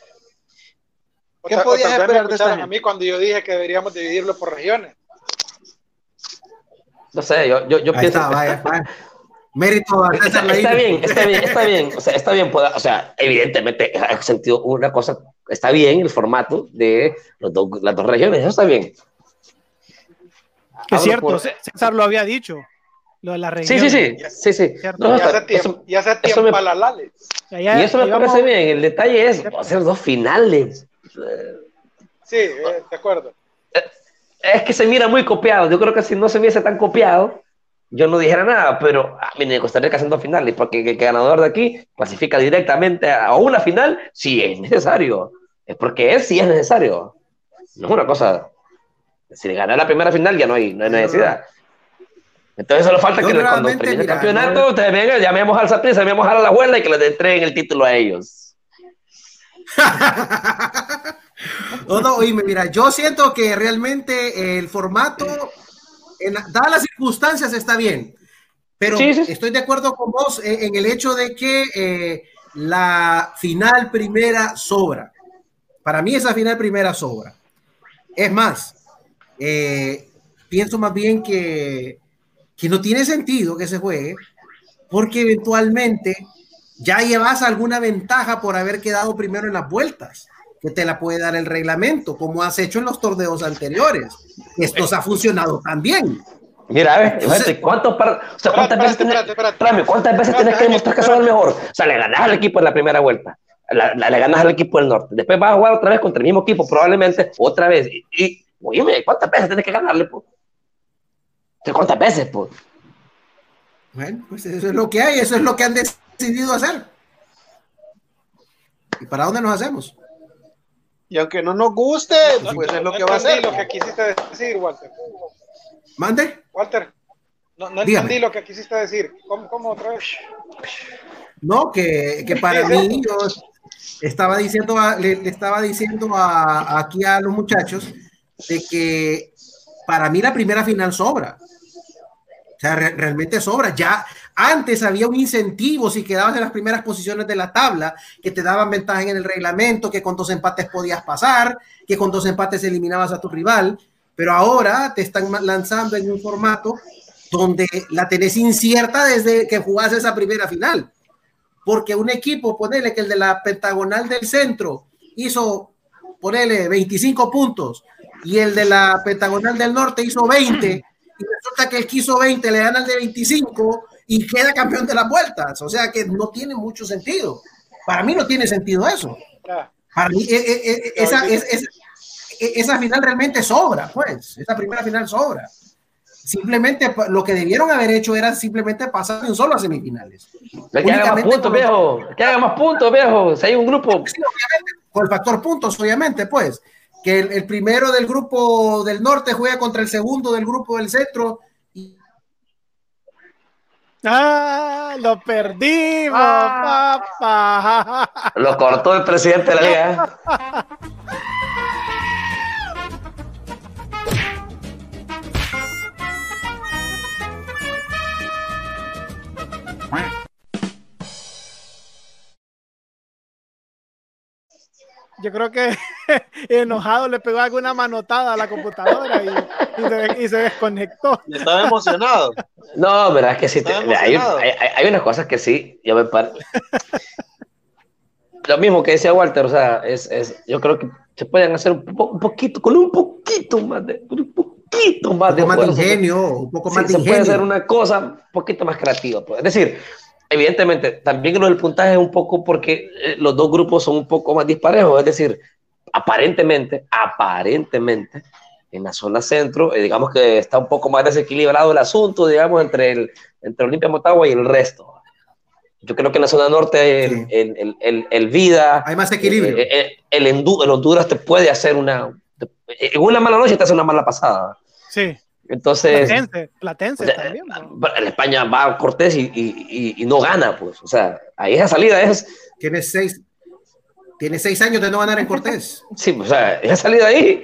¿Qué o podías esperar de esta a mí cuando yo dije que deberíamos dividirlo por regiones. No sé, yo, yo, yo Ahí pienso. está, vaya, vaya. Mérito a Está, bien, está bien, está bien, o sea, está bien, poder- o sea, evidentemente ha sentido una cosa está bien el formato de los las dos regiones, eso está bien. Es cierto, César lo había dicho. Lo de la región. Sí, sí, sí. sí, sí. No, ya, hace tiempo, ya hace tiempo me, la Lales. y eso me parece bien. El detalle es hacer dos finales. Sí, eh, de acuerdo. Eh, es que se mira muy copiado. Yo creo que si no se viese tan copiado, yo no dijera nada, pero a mí me gustaría que dos finales, porque el ganador de aquí clasifica directamente a una final si es necesario. Es porque es si es necesario. No es una cosa. Si le gana la primera final ya no hay, no hay necesidad. Entonces solo falta que cuando termine el campeonato, ustedes vengan, llamemos al Saprissa, llamemos a la abuela y que les entreguen el título a ellos. [laughs] no, no, oíme, mira, yo siento que realmente el formato, en, dadas las circunstancias, está bien. Pero estoy de acuerdo con vos en, el hecho de que eh, la final primera sobra. Para mí esa final primera sobra. Es más, eh, pienso más bien que que no tiene sentido que se juegue, porque eventualmente ya llevas alguna ventaja por haber quedado primero en las vueltas, que te la puede dar el reglamento, como has hecho en los torneos anteriores. Esto ha funcionado también. Mira, a ver, ¿cuántas veces, tienes, que demostrar que sos el mejor? O sea, le ganas al equipo en la primera vuelta, le ganas al equipo del norte, después vas a jugar otra vez contra el mismo equipo, probablemente otra vez. Y, oye, ¿cuántas veces tienes que ganarle? Pues? ¿Cuántas veces, pues? Bueno, pues eso es lo que hay, eso es lo que han decidido hacer. ¿Y para dónde nos hacemos? Y aunque no nos guste, pues es lo que va a ser. lo que quisiste decir, Walter. ¿Mande? Walter, no, no entendí lo que quisiste decir. ¿Cómo, cómo otra vez? No, que, que para mí, yo estaba diciendo, le, estaba diciendo a, aquí a los muchachos de que para mí la primera final sobra. O sea, realmente sobra. Ya antes había un incentivo si quedabas en las primeras posiciones de la tabla, que te daban ventaja en el reglamento, que con dos empates podías pasar, que con dos empates eliminabas a tu rival, pero ahora te están lanzando en un formato donde la tenés incierta desde que jugás esa primera final. Porque un equipo, ponele que el de la pentagonal del centro hizo, ponele 25 puntos y el de la pentagonal del norte hizo 20 y resulta que el que hizo 20 le gana al de 25 y queda campeón de las vueltas. O sea que no tiene mucho sentido. Para mí no tiene sentido eso. Para mí, eh, eh, eh, esa, esa final realmente sobra, pues. Esa primera final sobra. Simplemente lo que debieron haber hecho era simplemente pasar de un solo a semifinales. Que haga más puntos, viejo. Que haga más puntos, viejo. Si hay un grupo. por el factor puntos, obviamente, pues que el, primero del grupo del norte juega contra el segundo del grupo del centro. Ah, lo perdimos, ah. papá. Lo cortó el presidente de la liga. [laughs] yo creo que [laughs] enojado le pegó alguna manotada a la computadora y, se, desconectó. estaba emocionado. No, verdad es que sí. hay, hay, unas cosas que sí, yo me par... Lo mismo que decía Walter, o sea, es, es, yo creo que se pueden hacer un, poquito, con un poquito más de, un poquito más de, ingenio, un poco más de Se puede hacer una cosa un poquito más creativa. Pues. Es decir, evidentemente, también lo del puntaje es un poco porque eh, los dos grupos son un poco más disparejos, es decir, aparentemente, aparentemente, en la zona centro, eh, digamos que está un poco más desequilibrado el asunto, digamos, entre el entre Olimpia Motagua y el resto. Yo creo que en la zona norte el, el, el, Vida... Hay más equilibrio. Eh, el, el, Honduras te puede hacer una... En una mala noche te hace una mala pasada. Sí. Entonces. Platense, también. En España va Cortés y, y, no gana, pues. O sea, ahí esa salida es. Tiene seis, tiene seis años de no ganar en Cortés. [laughs] Sí, o sea, esa salida ahí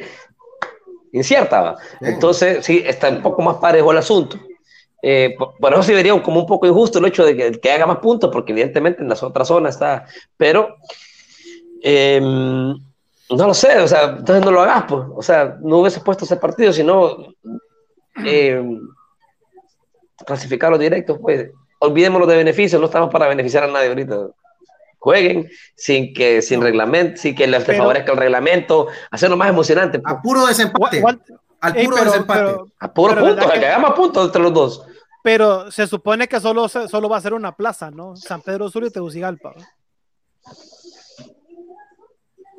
incierta. Entonces, sí, está un poco más parejo el asunto. Eh, por, eso sí vería como un poco injusto el hecho de que, que, haga más puntos, porque evidentemente en las otras zonas está. Pero. Em, no lo sé, o sea, entonces no lo hagas, pues. O sea, no hubiese puesto ese partido, sino eh, clasificar los directos, pues olvidémonos de beneficios, no estamos para beneficiar a nadie ahorita. jueguen sin que sin reglamento, sin que les favorezca el reglamento, hacerlo más emocionante. Pues. A puro desempate. al puro desempate. a puro punto, que, hagamos puntos entre los dos. Pero se supone que solo, solo va a ser una plaza, ¿no? San Pedro Sur y Tegucigalpa.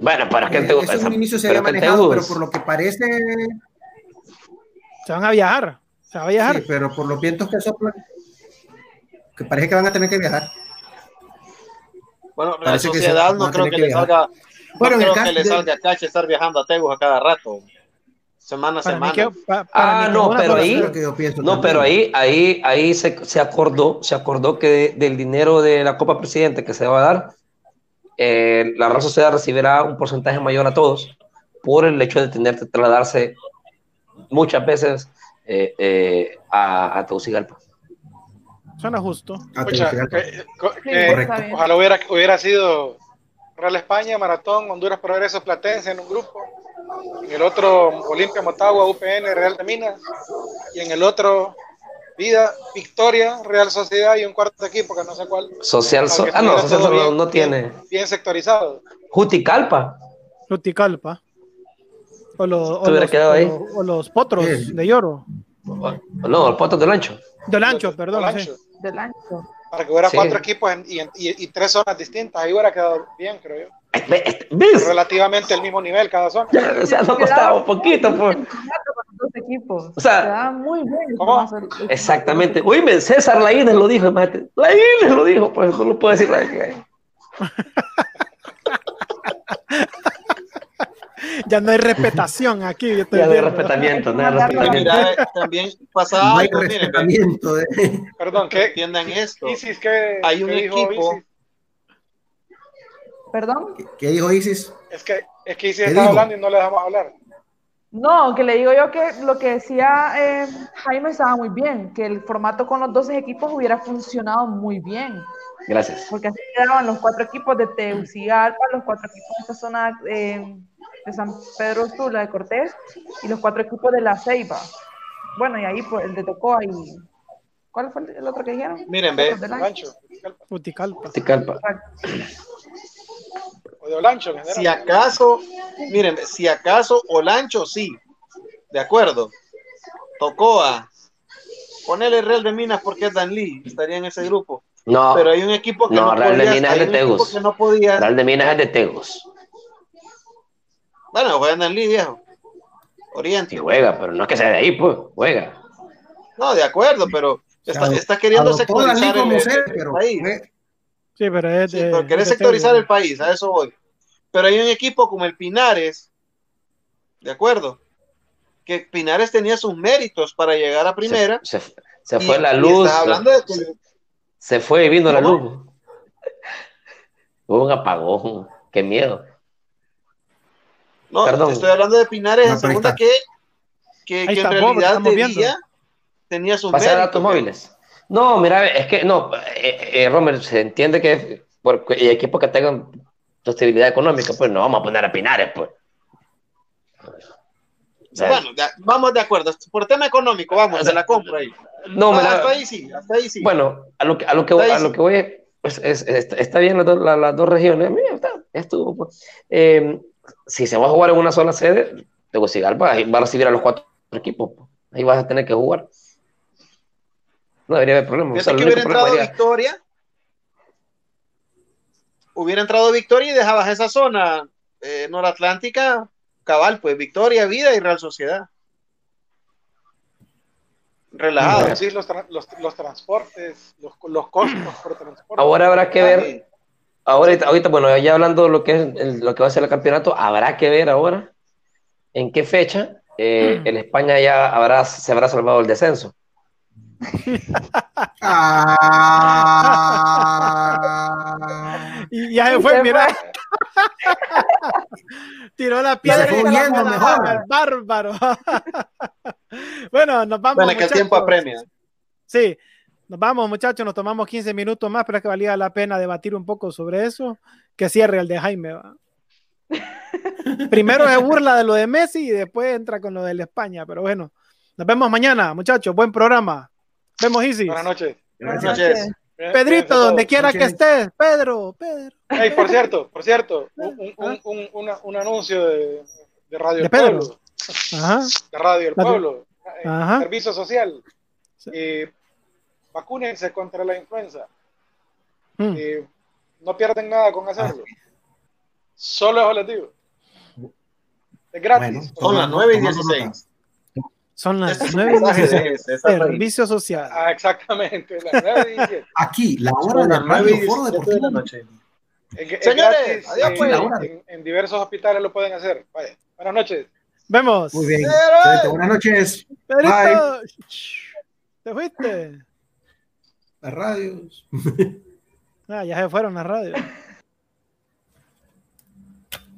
Bueno, para que te gusta. un inicio se había manejado, pero por lo que parece. Se van a viajar. Se va a viajar. Sí, pero por los vientos que soplan, que parece que van a tener que viajar. Bueno, la sociedad no creo que, le salga. Bueno, no creo que le salga cache estar viajando a Tegus a cada rato. Semana a semana. ah, no, pero ahí, no, pero ahí, ahí, ahí se, se, acordó, se acordó que del dinero de la Copa Presidente que se va a dar, eh, la Real Sociedad recibirá un porcentaje mayor a todos por el hecho de tener que trasladarse muchas veces eh, eh, a, a Tegucigalpa. Suena justo. ojalá hubiera, hubiera sido Real España, Maratón, Honduras Progreso Platense en un grupo. En el otro, Olimpia Motagua, UPN, Real de Minas. Y en el otro, Vida, Victoria, Real Sociedad y un cuarto equipo que no sé cuál. Social, ah, no, Social no, tiene. Bien, sectorizado. Juticalpa. Juticalpa. O, los, potros de lloro. No, los potros del ancho. Del ancho, perdón. Del ancho. Para que hubiera cuatro equipos y, tres zonas distintas. Ahí hubiera quedado bien, creo yo. Relativamente el mismo nivel cada zona. o sea, no costaba un poquito. Pues. Equipos. O sea, muy bien. Exactamente. Oye, César Laínez lo dijo, imagínate. Laínez lo dijo, pues no lo puedo decir. [laughs] ya no hay respetación aquí. ya no hay respetamiento, no hay respetamiento. también pasaba no hay respetamiento. Eh. Perdón, ¿qué? Entiendan esto. Isis, ¿qué, hay un equipo. ¿Perdón? ¿Qué, dijo Isis? Es que, es que Isis está hablando y no le dejamos hablar. No, que le digo yo que lo que decía eh, Jaime estaba muy bien, que el formato con los 12 equipos hubiera funcionado muy bien. Gracias. Porque así quedaban los cuatro equipos de Tegucigalpa, los cuatro equipos de esta zona eh, de San Pedro Sula de Cortés y los cuatro equipos de La Ceiba. Bueno, y ahí pues, el de Tocó y ¿Cuál fue el otro que dijeron? Miren, ve, Olancho. Uticalpa. Uticalpa. O de Olancho, Si acaso, miren, si acaso Olancho sí, de acuerdo. Tocoa, ponele Real de Minas porque es Dan Lee, estaría en ese grupo. No. Pero hay un equipo que no, no Real de Minas es de Tegus. no podía... Real de Minas es de Tegus. Bueno, juega en Lee, viejo. Oriente. Y juega, pero no es que sea de ahí, pues, juega. No, de acuerdo, pero está, queriendo sectorizar el, país. Sí, pero es de, sectorizar el país, a eso voy. Pero hay un equipo como el Pinares, ¿de acuerdo? Que Pinares tenía sus méritos para llegar a primera. Se, fue la luz. Se fue y vino la luz. [laughs] Hubo un apagón. Qué miedo. No, Perdón. estoy hablando de Pinares en segunda que, que, en realidad tenía sus Pasar datos móviles. No, mira, es que no, eh, eh, Romer, se entiende que por equipos que tengan sostenibilidad económica, pues no vamos a poner a Pinares, pues. bueno, vamos de acuerdo. Por tema económico, vamos, se la compro ahí. No, hasta ahí sí, hasta ahí sí. Bueno, a lo que, a lo que, a lo que voy pues, es, está bien las, las, dos regiones, mira, está, estuvo. Pues. Eh, si se va a jugar en una sola sede, Tegucigalpa va a recibir a los cuatro equipos. Pues. Ahí vas a tener que jugar. No debería haber problema. O que hubiera entrado Victoria. Hubiera entrado Victoria y dejabas esa zona eh, noratlántica, cabal, pues Victoria, Vida y Real Sociedad. Relajado. Sí, los, los, los transportes, los, los, costos por transporte. Ahora habrá que ver. Ahorita, ahorita, bueno, ya hablando de lo que es lo que va a ser el campeonato, habrá que ver ahora en qué fecha eh, en España ya habrá, se habrá salvado el descenso. Ah. [laughs] y ya se fue, mira. [laughs] Tiró la piedra y huyendo mejor. bárbaro. [laughs] bueno, nos vamos. Bueno, que el tiempo apremia. Sí, nos vamos, muchachos. Nos tomamos 15 minutos más, pero es que valía la pena debatir un poco sobre eso. Que cierre el de Jaime. [laughs] Primero se burla de lo de Messi y después entra con lo de España. Pero bueno, nos vemos mañana, muchachos. Buen programa. Vemos Easy. Buenas noches. Buenas noches. Pedrito, donde quiera que estés, Pedro, Pedro. Hey, por cierto, por cierto, un, un, un, una- un anuncio de, de Radio ¿De El Pedro? Pueblo, Ajá. de Radio El Pueblo, Ajá. servicio social. Sí. Eh, vacúnense contra la influenza. Mm. Eh, no pierden nada con hacerlo. Solo es volativo. Es gratis. Bueno, Son las 9 y tomando 16. Son las Este es nueve un mensaje y de diez. César Reyes. Servicio social. Ah, exactamente. las 9 y 10. [laughs] Aquí, la hora de las 9 y radio Foro 17 de Deportivo. la noche. Es, es Señores, gratis, adiós, pues. en, en diversos hospitales lo pueden hacer. Vaya, buenas noches. Vemos. Muy bien. Buenas noches. Pedrito. ¿Te fuiste? Las radios. Ah, ya se fueron las radios. [laughs]